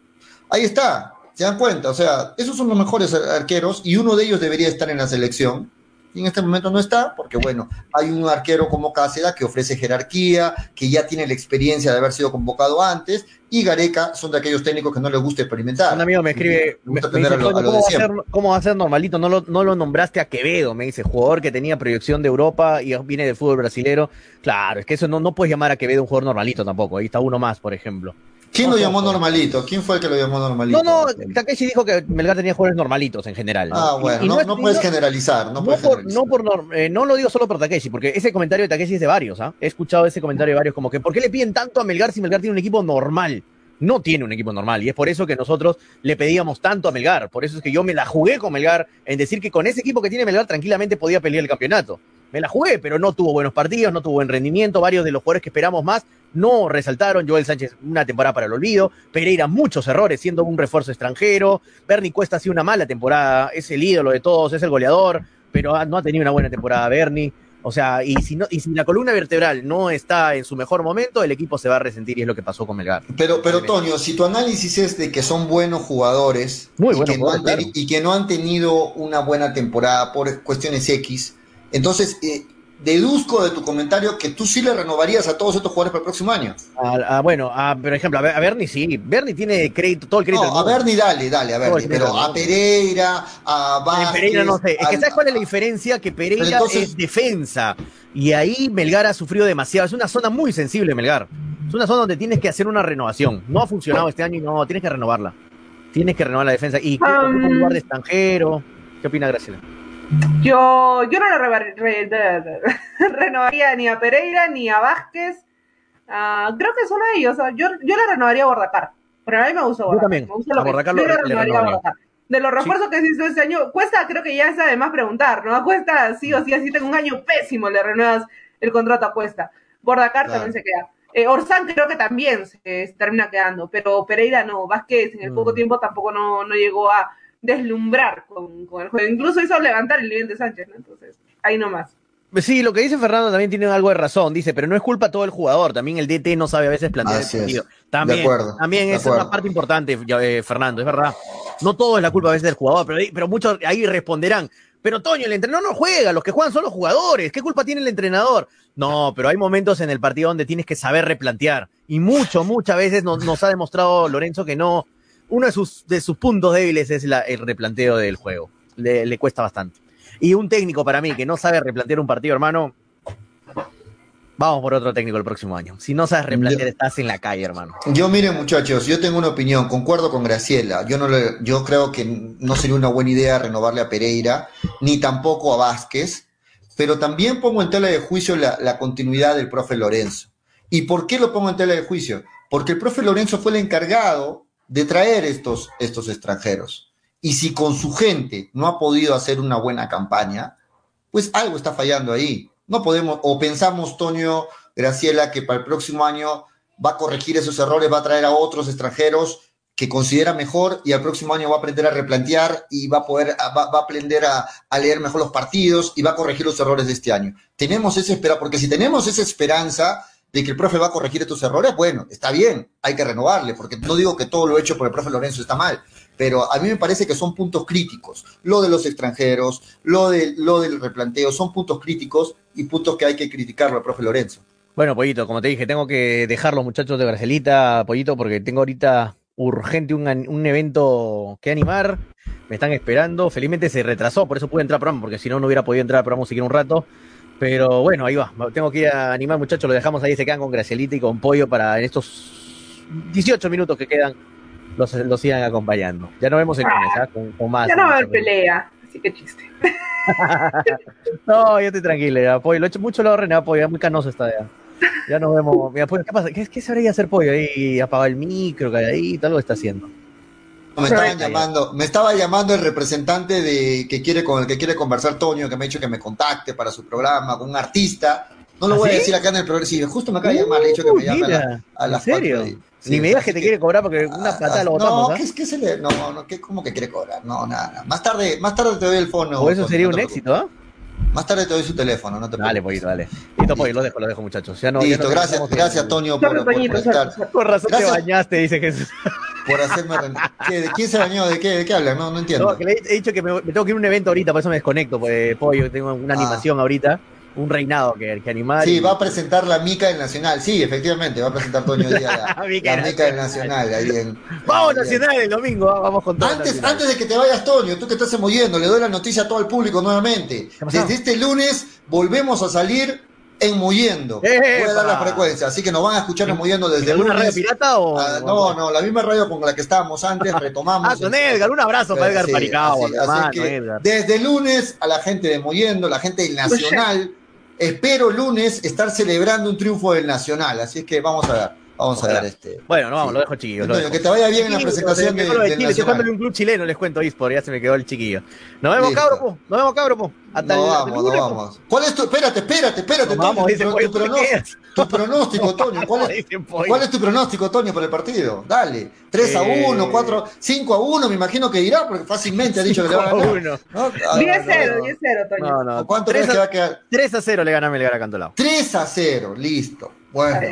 ahí está, se dan cuenta, o sea, esos son los mejores ar- arqueros y uno de ellos debería estar en la selección. Y en este momento no está, porque bueno, hay un arquero como Cáceres que ofrece jerarquía, que ya tiene la experiencia de haber sido convocado antes, y Gareca son de aquellos técnicos que no les gusta experimentar. Un amigo me escribe, Me me, gusta me tener dice, a lo- a "Coño, lo ¿cómo, de va a ser, siempre. ¿cómo va a ser normalito? No lo, no lo nombraste a Quevedo, me dice, jugador que tenía proyección de Europa y viene del fútbol brasilero. Claro, es que eso no, no puedes llamar a Quevedo un jugador normalito tampoco. Ahí está uno más, por ejemplo. ¿Quién lo llamó no, no. normalito? ¿Quién fue el que lo llamó normalito? No, no, Takeshi dijo que Melgar tenía jugadores normalitos en general. Ah, bueno, y no, es- no y puedes generalizar, no, puedes por, generalizar. no, por norm- eh, no lo digo solo por Takeshi, porque ese comentario de Takeshi es de varios, ¿ah? He escuchado ese comentario de varios, como que ¿por qué le piden tanto a Melgar si Melgar tiene un equipo normal? No tiene un equipo normal, y es por eso que nosotros le pedíamos tanto a Melgar. Por eso es que yo me la jugué con Melgar en decir que con ese equipo que tiene Melgar tranquilamente podía pelear el campeonato. Me la jugué, pero no tuvo buenos partidos, no tuvo buen rendimiento, varios de los jugadores que esperamos más no resaltaron, Joel Sánchez una temporada para el olvido, Pereira muchos errores siendo un refuerzo extranjero, Bernie Cuesta ha sido una mala temporada, es el ídolo de todos, es el goleador, pero no ha tenido una buena temporada Bernie. O sea, y si, no, y si la columna vertebral no está en su mejor momento, el equipo se va a resentir y es lo que pasó con Melgar. Pero, pero Toño, si tu análisis es de que son buenos jugadores, Muy y, buenos que no han jugadores, teni- y que no han tenido una buena temporada por cuestiones X, entonces eh, deduzco de tu comentario que tú sí le renovarías a todos estos jugadores para el próximo año. A- a- bueno, a- por ejemplo, a, Ber- a Bernie sí, Bernie tiene crédito, todo el crédito. No, a. Bernie dale, dale, a Bernie, pero a. Pereira, a Vázquez, Pereira no sé. Es que al- ¿sabes cuál es la diferencia? Que Pereira entonces- es defensa. Y ahí Melgar ha sufrido demasiado. Es una zona muy sensible, Melgar. Es una zona donde tienes que hacer una renovación. No ha funcionado este año y no, tienes que renovarla. Tienes que renovar la defensa. Y ocupa un Um, lugar de extranjero. ¿Qué opina Graciela? Yo, yo no lo re- renovaría ni a Pereira ni a Vázquez. Ah, creo que solo a ellos. Yo, yo le renovaría a Bordacar. Pero a mí me gusta Bordacar. también. Me gusta A lo Bordacar yo lo- le le renovaría a. Bordacar. De los refuerzos que se hizo este año, Cuesta creo que ya es además preguntar, ¿no? A Cuesta sí o sí, así tengo un año pésimo, le renuevas el contrato a Cuesta. Bordacar Claro. también se queda. Eh, Orsán creo que también se, se termina quedando, pero Pereira no. Vázquez en el Mm. poco tiempo tampoco no, no llegó a deslumbrar con, con el juego. Incluso hizo levantar el nivel de Sánchez, ¿no? Entonces, ahí nomás. Sí, lo que dice Fernando también tiene algo de razón. Dice, pero no es culpa todo el jugador. También el DT no sabe a veces plantear Así el partido. También, De acuerdo, también de es acuerdo. una parte importante, eh, Fernando, es verdad. No todo es la culpa a veces del jugador, pero, pero muchos ahí responderán. Pero Toño, el entrenador no juega, los que juegan son los jugadores. ¿Qué culpa tiene el entrenador? No, pero hay momentos en el partido donde tienes que saber replantear. Y mucho, muchas veces nos, nos ha demostrado Lorenzo que no. Uno de sus, de sus puntos débiles es la- el replanteo del juego. Le, le cuesta bastante. Y un técnico para mí que no sabe replantear un partido, hermano, vamos por otro técnico el próximo año. Si no sabes replantear, Yo- estás en la calle, hermano. Yo, miren, muchachos, yo tengo una opinión, concuerdo con Graciela. Yo no le, yo creo que no sería una buena idea renovarle a Pereira, ni tampoco a Vázquez, pero también pongo en tela de juicio la, la continuidad del profe Lorenzo. ¿Y por qué lo pongo en tela de juicio? Porque el profe Lorenzo fue el encargado de traer estos, estos extranjeros. Y si con su gente no ha podido hacer una buena campaña, pues algo está fallando ahí. No podemos, o pensamos, Toño, Graciela, que para el próximo año va a corregir esos errores, va a traer a otros extranjeros que considera mejor y al próximo año va a aprender a replantear y va a poder, va a aprender a, a leer mejor los partidos y va a corregir los errores de este año. Tenemos esa esperanza, porque si tenemos esa esperanza de que el profe va a corregir estos errores, bueno, está bien, hay que renovarle, porque no digo que todo lo hecho por el profe Lorenzo está mal, pero a mí me parece que son puntos críticos. Lo de los extranjeros, lo, de, lo del replanteo, son puntos críticos y puntos que hay que criticarlo al profe Lorenzo. Bueno, Pollito, como te dije, tengo que dejar los muchachos de Bracelita, Pollito, porque tengo ahorita urgente un, un evento que animar. Me están esperando. Felizmente se retrasó, por eso pude entrar al programa, porque si no, no hubiera podido entrar al programa seguir un rato. Pero bueno, ahí va. Tengo que ir a animar, muchachos. Lo dejamos ahí, se quedan con Gracielita y con Pollo para en estos 18 minutos que quedan. Los, los sigan acompañando. Ya nos vemos el lunes, ¿ah? con, con más. Ya no va a haber pelea, así que chiste. No, yo estoy tranquilo, ya, pollo. Lo he hecho mucho lo ordené, pollo, ya muy canoso está ya. Ya nos vemos. Mira, pollo, ¿qué pasa? ¿Qué, habría hacer pollo ahí? Apagar el micro, calladito, algo está haciendo. Me estaban llamando, me estaba llamando el representante de que quiere con el que quiere conversar Toño, que me ha dicho que me contacte para su programa con un artista. No lo ¿Ah, voy sí? a decir acá en el programa. Sí, justo me acaba de llamar, le he dicho que me Uh, llame a, la- mira, a ¿en las serio? cuatro y- sí, Ni me digas que te quiere cobrar porque una Ah, patada lo ah, botamos, No. ¿qué, es- qué se le, no, no, ¿qué, ¿cómo que quiere cobrar? No, nada, nada. Más tarde, más tarde te doy el fono. O eso sería no un éxito, ¿ah? preocupes. Más tarde te doy su teléfono, no te Dale, preocupes. pollito, dale. Listo, pollo, lo dejo, lo dejo, muchachos. Ya no, ya Listo, no gracias, gracias Toño por, por, estar. Por razón Gracias. te bañaste, dice Jesús. por hacerme. ¿Qué, ¿De quién se bañó? ¿De qué, de qué hablan? No, no entiendo. No, que le he he dicho que me, me tengo que ir a un evento ahorita, por eso me desconecto, pues, pollo. Tengo una Ah. animación ahorita, un reinado que, que animar. Sí, y- va a presentar la Mica del Nacional. Sí, efectivamente, va a presentar Toño Díaz la, Mica la Mica del Nacional. Ahí en, Vamos, ahí Nacional, el domingo, ah, vamos con todo. Antes, antes de que te vayas, Toño, tú que estás emoyendo, le doy la noticia a todo el público nuevamente. Desde este lunes volvemos a salir en Moyendo. Voy a dar la frecuencia, así que nos van a escuchar en Moyendo ¿De desde alguna radio lunes. pirata o.? Ah, no, no, la misma radio con la que estábamos antes, retomamos. Ah, con Edgar, un abrazo para Edgar Sí, Paricabo, así- así hermano, que Edgar. Desde lunes a la gente de Moyendo, la gente del Nacional, espero lunes estar celebrando un triunfo del Nacional, así es que vamos a ver. Vamos a Ojalá. ver este. Bueno, no vamos, Sí. lo dejo chiquillo. lo Antonio, dejo. que te vaya bien en la presentación de, de del Chile, jugando en un club chileno, les cuento, eSport, ya se me quedó el chiquillo. Nos vemos, Listo. cabro, po. Nos vemos, cabro, po. Hasta No el- vamos, el no lunes, vamos. ¿Cuál es tu, espérate, espérate, espérate, No vamos, Toño, tu, tu ¿tú te pronóstico, tu pronóstico, Toño, ¿cuál es, cuál es tu pronóstico, Toño, por el partido? Dale, 3 a Eh. 1, 4, 5 a 1, me imagino que irá, porque fácilmente ha dicho que le va a 5 a ganar. 1. ¿no? Ah, 10-0, no. 10-0, Toño. No, no. ¿O ¿Cuánto 3 crees que va a, a quedar? 3 a 0 le gana Melgar a Cantolao. 3 a 0, listo. Bueno.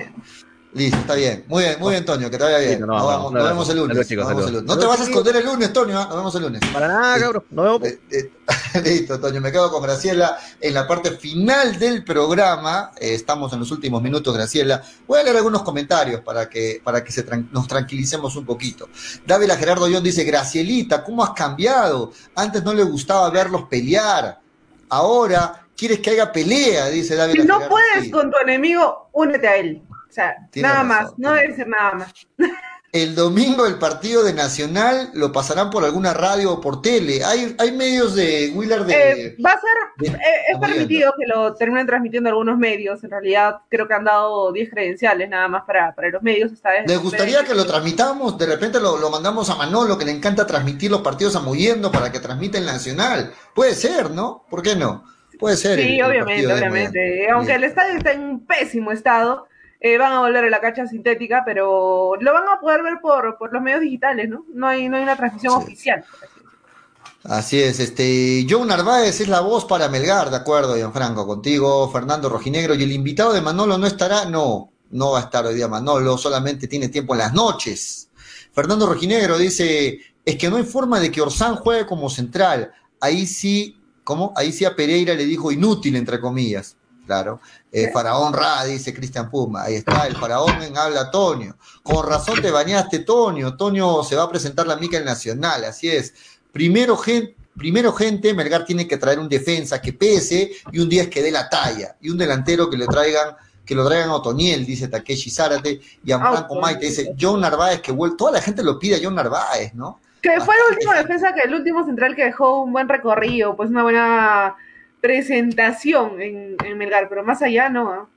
Listo, está bien. Muy bien, muy bien, Toño, que te vaya bien. Listo, no, nos vamos, vamos- un nos abrazo. vemos el lunes. Chicos, nos vemos el saludos. lunes. No te vas a esconder el lunes, Toño, ¿ah? nos vemos el lunes. Para nada, cabro. Nos vemos. Eh, eh, Listo, Toño, me quedo con Graciela en la parte final del programa. Eh, estamos en los últimos minutos, Graciela. Voy a leer algunos comentarios para que, para que se tran- nos tranquilicemos un poquito. Dávila Gerardo John dice, Gracielita, ¿cómo has cambiado? Antes no le gustaba verlos pelear. Ahora quieres que haya pelea, dice Dávila Si no Gerardo. puedes Sí. con tu enemigo, únete a él. O sea, Tienes nada razón, más, no debe ser nada más. El domingo el partido de Nacional lo pasarán por alguna radio o por tele. Hay, hay medios de Willard de... Eh, va a ser, de- eh, es permitido que lo terminen transmitiendo algunos medios. En realidad, creo que han dado 10 credenciales nada más para, para los medios. Esta vez. ¿Les gustaría que lo transmitamos? De repente lo, lo mandamos a Manolo, que le encanta transmitir los partidos amoyendo para que transmita el Nacional. Puede ser, ¿no? ¿Por qué no? Puede ser. Sí, el obviamente, obviamente. Aunque el estadio está en un pésimo estado, eh, van a volver a la cancha sintética, pero lo van a poder ver por, por los medios digitales, ¿no? No hay, no hay una transmisión Sí. oficial. así es, este, Joe Narváez es la voz para Melgar, de acuerdo, Gianfranco, contigo, Fernando Rojinegro, y el invitado de Manolo no estará, no, no va a estar hoy día Manolo, solamente tiene tiempo en las noches. Fernando Rojinegro dice, es que no hay forma de que Orsán juegue como central, ahí sí, ¿cómo? Ahí sí a Pereira le dijo inútil, entre comillas, claro. Eh, Faraón Ra, dice Cristian Puma, ahí está, el Faraón en habla Tonio. Con razón te bañaste, Tonio, Tonio se va a presentar la mica en Nacional, así es. Primero, gen- primero, gente, Melgar tiene que traer un defensa que pese y un 10 que dé la talla. Y un delantero que le traigan, que lo traigan a Otoniel, dice Takeshi Zárate. Y a Franco. Maite dice, John Narváez, que vuelve. Toda la gente lo pide a John Narváez, ¿no? Que fue el último gente. defensa, que el último central que dejó un buen recorrido, pues una buena presentación en, en Melgar, pero más allá no. ¿ah?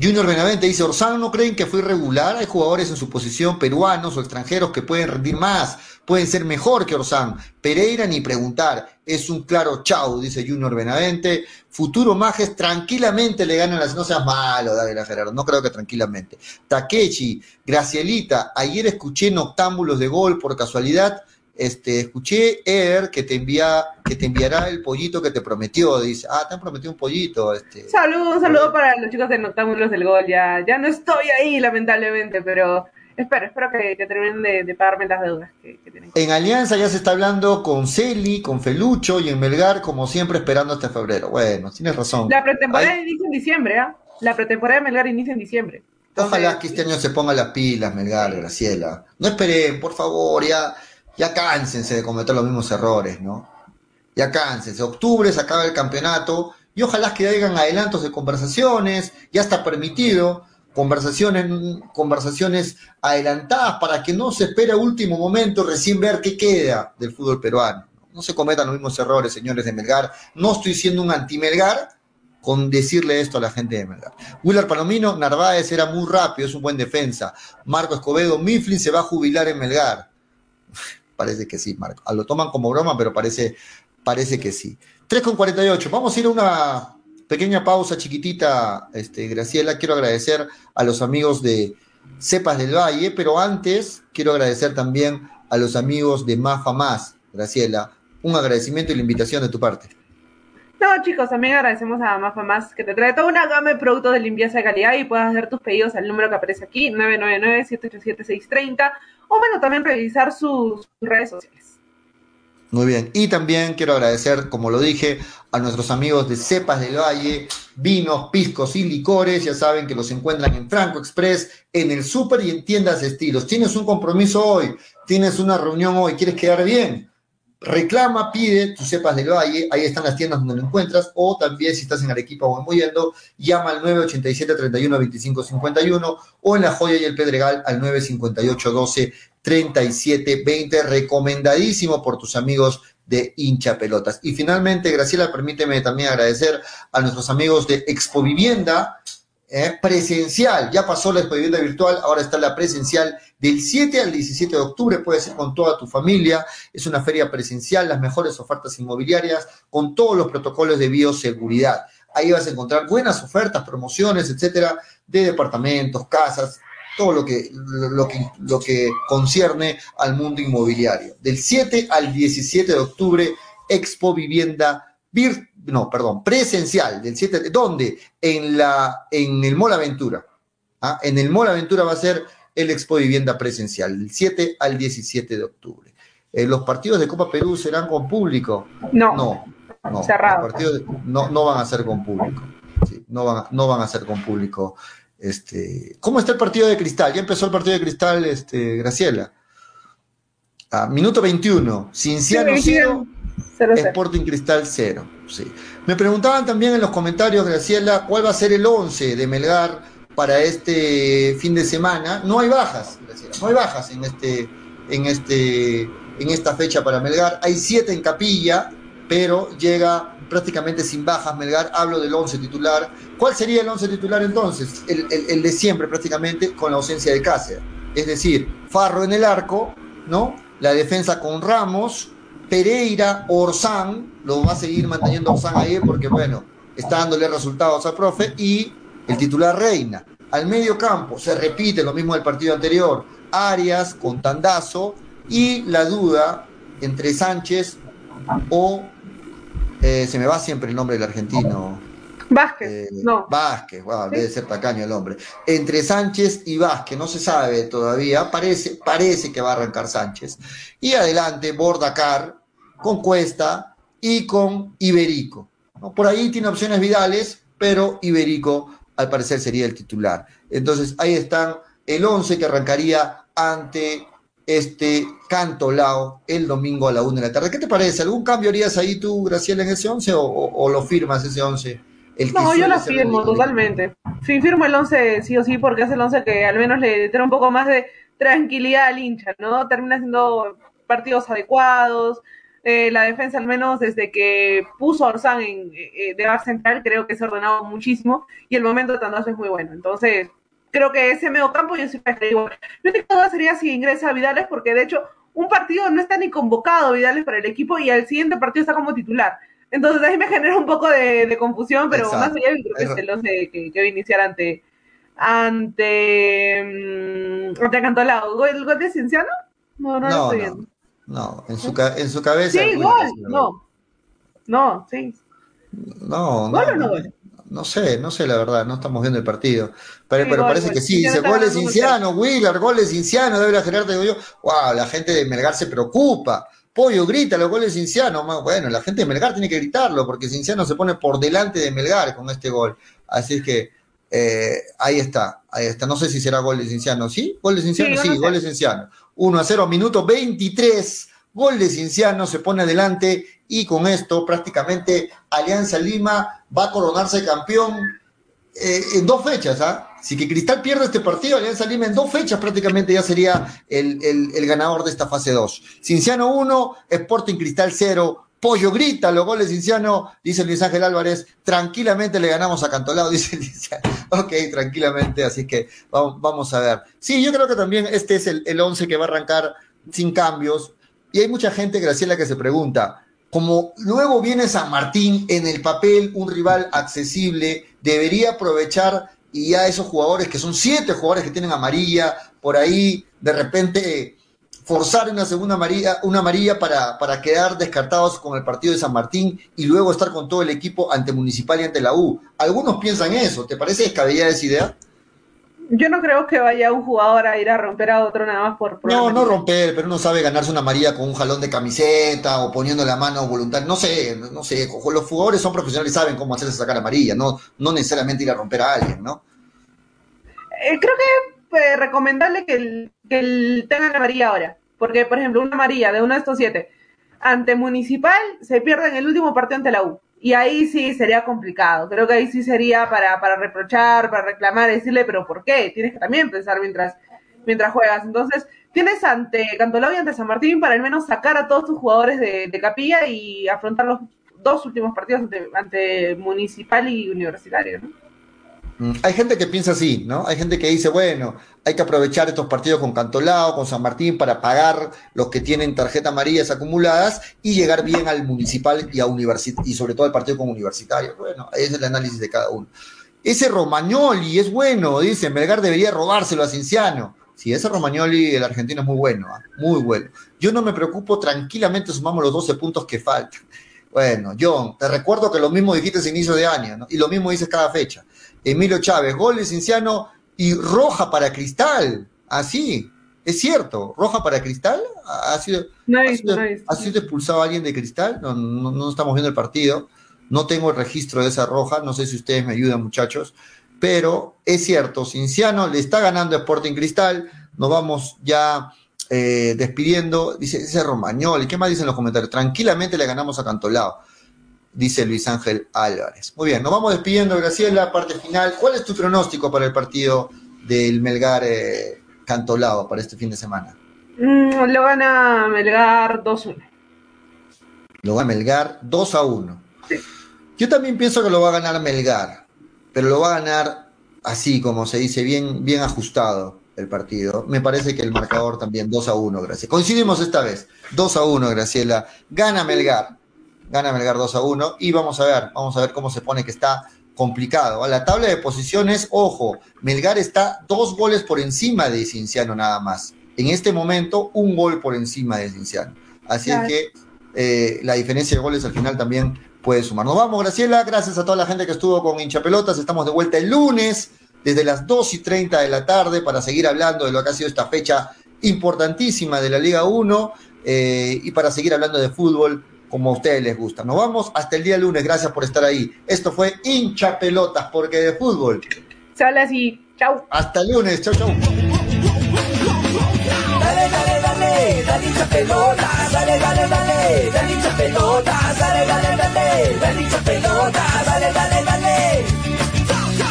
Junior Benavente dice, Orsán, ¿no creen que fue irregular? Hay jugadores en su posición peruanos o extranjeros que pueden rendir más, pueden ser mejor que Orsán. Pereira ni preguntar, es un claro chau, dice Junior Benavente. Futuro Majes tranquilamente le ganan las... No seas malo, David Gerardo, no creo que tranquilamente. Takechi, Gracielita, ayer escuché noctámbulos de gol por casualidad. Este, escuché Eder que te envía, que te enviará el pollito que te prometió. Dice, ah, te han prometido un pollito. Este. Saludo, un saludo para los chicos de Noctámbulos del Gol. Ya, ya no estoy ahí, lamentablemente, pero espero, espero que, que terminen de, de pagarme las deudas que, que tienen. En Alianza ya se está hablando con Celi, con Felucho y en Melgar, como siempre, esperando hasta febrero. Bueno, tienes razón. La pretemporada inicia en diciembre, ¿ah? La pretemporada de Melgar inicia en diciembre. Ojalá que este año se ponga las pilas, Melgar, Graciela. No esperen, por favor, ya, ya cánsense de cometer los mismos errores, ¿no? Ya cánsense. Octubre se acaba el campeonato y ojalá que hagan adelantos de conversaciones, ya está permitido, conversaciones, conversaciones adelantadas para que no se espere a último momento recién ver qué queda del fútbol peruano. No se cometan los mismos errores, señores de Melgar. No estoy siendo un anti-Melgar con decirle esto a la gente de Melgar. Willard Palomino, Narváez era muy rápido, es un buen defensa. Marco Escobedo, Mifflin se va a jubilar en Melgar. Parece que sí, Marco. Ah, Lo toman como broma, pero parece, parece que sí. 3 con 48. Vamos a ir a una pequeña pausa chiquitita, este, Graciela. Quiero agradecer a los amigos de Cepas del Valle, pero antes quiero agradecer también a los amigos de Mafa Más, Graciela. Un agradecimiento y la invitación de tu parte. No, chicos, también agradecemos a Mafa Más que te trae toda una gama de productos de limpieza de calidad y puedas hacer tus pedidos al número que aparece aquí, 999-787-630, o bueno, también revisar sus redes sociales. Muy bien. Y también quiero agradecer, como lo dije, a nuestros amigos de Cepas del Valle, vinos, piscos y licores. Ya saben que los encuentran en Franco Express, en el súper y en tiendas estilos. Tienes un compromiso hoy, tienes una reunión hoy, quieres quedar bien. Reclama, pide tus cepas del Valle, ahí están las tiendas donde lo encuentras, o también si estás en Arequipa o en Mollendo, llama al 987-31-2551 o en La Joya y el Pedregal al 958-12-3720, recomendadísimo por tus amigos de hincha pelotas. Y finalmente, Graciela, permíteme también agradecer a nuestros amigos de Expo Vivienda, eh, presencial. Ya pasó la vivienda virtual, ahora está la presencial del 7 al 17 de octubre. Puede ser con toda tu familia. Es una feria presencial, las mejores ofertas inmobiliarias con todos los protocolos de bioseguridad. Ahí vas a encontrar buenas ofertas, promociones, etcétera, de departamentos, casas, todo lo que, lo que, lo que concierne al mundo inmobiliario. Del 7 al 17 de octubre, Expo Vivienda Vir, no, perdón, presencial, del 7, ¿dónde? En, la, en el Mall Aventura. ¿ah? En el Mall Aventura va a ser el Expo Vivienda presencial, del 7 al 17 de octubre. Eh, ¿Los partidos de Copa Perú serán con público? No. No, no. Cerrado. Los partidos no, no van a ser con público. Sí, no, van a, no van a ser con público. Este, ¿Cómo está el partido de Cristal? Ya empezó el partido de Cristal, este, Graciela. A minuto 21, Cinciano 0, Sporting Cristal 0. Sí. Me preguntaban también en los comentarios, Graciela, cuál va a ser el 11 de Melgar para este fin de semana. No hay bajas, Graciela, no hay bajas en, este, en, este, en esta fecha para Melgar. Hay 7 en capilla, pero llega prácticamente sin bajas Melgar. Hablo del 11 titular. ¿Cuál sería el 11 titular entonces? El, el, el de siempre prácticamente con la ausencia de Cáceres. Es decir, Farro en el arco, ¿no? La defensa con Ramos, Pereira, Orsán, lo va a seguir manteniendo Orsán ahí porque, bueno, está dándole resultados al profe, y el titular Reina. Al medio campo se repite lo mismo del partido anterior, Arias con Tandazo, y la duda entre Sánchez o eh, se me va siempre el nombre del argentino. Vázquez, eh, no. Vázquez, wow, ¿Sí? debe ser tacaño el hombre. Entre Sánchez y Vázquez, no se sabe todavía, parece, parece que va a arrancar Sánchez. Y adelante, Bordacar, con Cuesta y con Iberico. ¿no? Por ahí tiene opciones Vidales, pero Iberico al parecer sería el titular. Entonces ahí están el 11 que arrancaría ante este Cantolao el domingo a la una de la tarde. ¿Qué te parece? ¿Algún cambio harías ahí tú, Graciela, en ese 11 o, o, o lo firmas ese 11? No, yo lo firmo totalmente. Sí, firmo el 11 sí o sí porque es el 11 que al menos le tiene un poco más de tranquilidad al hincha, ¿no? Termina siendo partidos adecuados. Eh, la defensa, al menos desde que puso a Orsán en, eh, de bar central, creo que se ha ordenado muchísimo y el momento de Tandazo es muy bueno. Entonces, creo que ese medio campo yo sí me igual. La única duda sería si ingresa Vidales, porque de hecho, un partido no está ni convocado Vidales para el equipo y al siguiente partido está como titular. Entonces ahí me genera un poco de, de confusión, pero Exacto. más allá creo que es el 11 que, que iniciar ante ante um, ante Cantolao. ¿El gol de Cienciano? No, no, no, lo estoy viendo. No, en su, en su cabeza. Sí, gol, no. No, sí. No, no. o no gol? No sé, no sé la verdad, no estamos viendo el partido. Pero, sí, pero gol, parece gol. que sí, dice goles Cinciano, Willard, goles Cinciano, debe la Gerardo, digo yo. Wow, la gente de Melgar se preocupa. Pollo grita los goles Cinciano. Bueno, la gente de Melgar tiene que gritarlo porque Cinciano se pone por delante de Melgar con este gol. Así es que eh, ahí está, ahí está. No sé si será gol de Cinciano. ¿Sí? ¿Gol de Cinciano? Sí, sí gol de Cinciano. 1 a 0, minuto 23. Gol de Cinciano se pone adelante y con esto prácticamente Alianza Lima va a coronarse campeón eh, en dos fechas. ¿ah? Si que Cristal pierde este partido, Alianza Lima en dos fechas prácticamente ya sería el, el, ganador de esta fase 2. Cinciano 1, Sporting Cristal 0. Pollo grita los goles Cinciano, dice Luis Ángel Álvarez, tranquilamente le ganamos a Cantolao, dice Cinciano. Ok, tranquilamente, así que vamos, a ver. Sí, yo creo que también este es el, el once que va a arrancar sin cambios. Y hay mucha gente, Graciela, que se pregunta, como luego viene San Martín en el papel, un rival accesible, debería aprovechar y ya esos jugadores, que son siete jugadores que tienen amarilla, por ahí de repente forzar una segunda amarilla, una amarilla para, para quedar descartados con el partido de San Martín y luego estar con todo el equipo ante Municipal y ante la U. Algunos piensan eso, ¿te parece descabellada esa idea? Yo no creo que vaya un jugador a ir a romper a otro nada más por... no, no romper, pero uno sabe ganarse una amarilla con un jalón de camiseta o poniendo la mano voluntaria. No sé, no sé. Los jugadores son profesionales y saben cómo hacerse sacar amarilla, no, no necesariamente ir a romper a alguien, ¿no? Eh, creo que es recomendable que, el, que el tengan amarilla ahora. Porque, por ejemplo, una amarilla de uno de estos siete ante Municipal se pierde en el último partido ante la U. Y ahí sí sería complicado. Creo que ahí sí sería para, para reprochar, para reclamar, decirle, pero ¿por qué? Tienes que también pensar mientras, mientras juegas. Entonces, tienes ante Cantolao y ante San Martín para al menos sacar a todos tus jugadores de, de capilla y afrontar los dos últimos partidos ante, ante Municipal y Universitario. ¿no? Mm, hay gente que piensa así, ¿no? Hay gente que dice, bueno, hay que aprovechar estos partidos con Cantolao, con San Martín, para pagar los que tienen tarjetas amarillas acumuladas y llegar bien al municipal y, a y sobre todo al partido con universitario. Bueno, ese es el análisis de cada uno. Ese Romagnoli es bueno, dice, Melgar debería robárselo a Cinciano. Sí, ese Romagnoli, el argentino, es muy bueno, ¿ah? muy bueno. Yo no me preocupo, tranquilamente sumamos los 12 puntos que faltan. Bueno, John, te recuerdo que lo mismo dijiste a inicio de año, ¿no? Y lo mismo dices cada fecha. Emilio Chávez, gol de Cinciano y roja para Cristal. Así, es cierto, roja para Cristal. ¿Ha sido, ha sido, expulsado alguien de Cristal? No, no, estamos viendo el partido. No tengo el registro de esa roja. No sé si ustedes me ayudan, muchachos. Pero es cierto, Cinciano le está ganando a Sporting Cristal. Nos vamos ya eh, despidiendo. Dice, ese Romagnoli. ¿Qué más dicen los comentarios? Tranquilamente le ganamos a Cantolao dice Luis Ángel Álvarez. Muy bien, nos vamos despidiendo, Graciela, parte final. ¿Cuál es tu pronóstico para el partido del Melgar eh, Cantolao para este fin de semana? Mm, lo gana Melgar 2-1. Lo gana Melgar 2 1. Yo también pienso que lo va a ganar Melgar, pero lo va a ganar así, como se dice, bien, bien ajustado el partido. Me parece que el marcador también 2 a 1, gracias. Coincidimos esta vez, 2 a 1, Graciela. Gana Melgar gana Melgar 2 a 1 y vamos a ver, vamos a ver cómo se pone que está complicado. A la tabla de posiciones, ojo, Melgar está dos goles por encima de Cinciano nada más. En este momento, un gol por encima de Cinciano. Así es que eh, la diferencia de goles al final también puede sumar. Nos vamos, Graciela. Gracias a toda la gente que estuvo con hinchapelotas. Estamos de vuelta el lunes desde las 2 y 30 de la tarde para seguir hablando de lo que ha sido esta fecha importantísima de la Liga 1 eh, y para seguir hablando de fútbol como a ustedes les gusta. Nos vamos hasta el día lunes. Gracias por estar ahí. Esto fue hincha pelotas, porque de fútbol. Sale así. Chau. Hasta el lunes. Chau, chau. Dale, dale, dale, dale hincha pelotas, dale, dale, dale, dale hincha pelotas, dale, dale, dale, dale hincha pelotas, dale, dale, dale.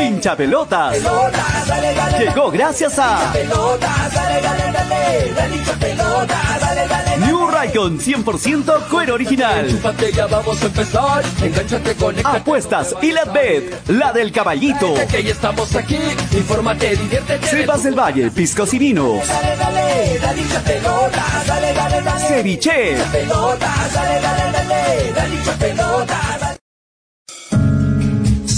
Hincha pelotas. Llegó gracias a. New Raycon 100% cuero original. ya vamos a empezar. Apuestas y la bet, la del caballito. Estamos aquí. Infórmate, diviértete. Cepas del Valle, piscos y vinos. Dale, dale, dale, pelota, dale, dale, dale. Ceviche.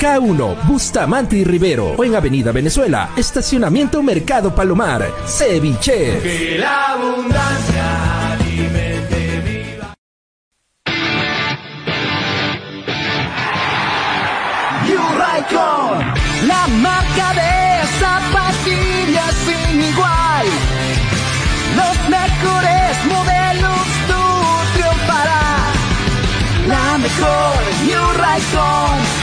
K1, Bustamante y Rivero. O en Avenida Venezuela, Estacionamiento Mercado Palomar. Ceviche. Que la abundancia alimente viva. la marca de zapatillas sin igual. Los mejores modelos tú triunfarás. La mejor New Raycon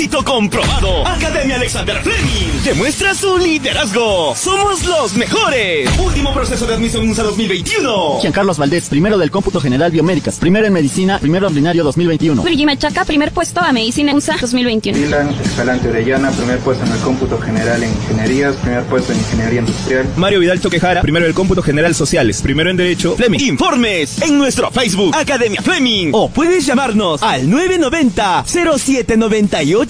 Éxito comprobado. Academia Alexander Fleming demuestra su liderazgo. Somos los mejores. Último proceso de admisión USA 2021. Carlos Valdés, primero del cómputo general biomédicas, primero en medicina, primero ordinario 2021. Virginia Machaca, primer puesto a medicina USA 2021. Dylan Escalante Orellana, primer puesto en el cómputo general en ingenierías, primer puesto en ingeniería industrial. Mario Vidal Toquejara, primero del cómputo general sociales, primero en derecho, Fleming. Informes en nuestro Facebook Academia Fleming o puedes llamarnos al 990 0791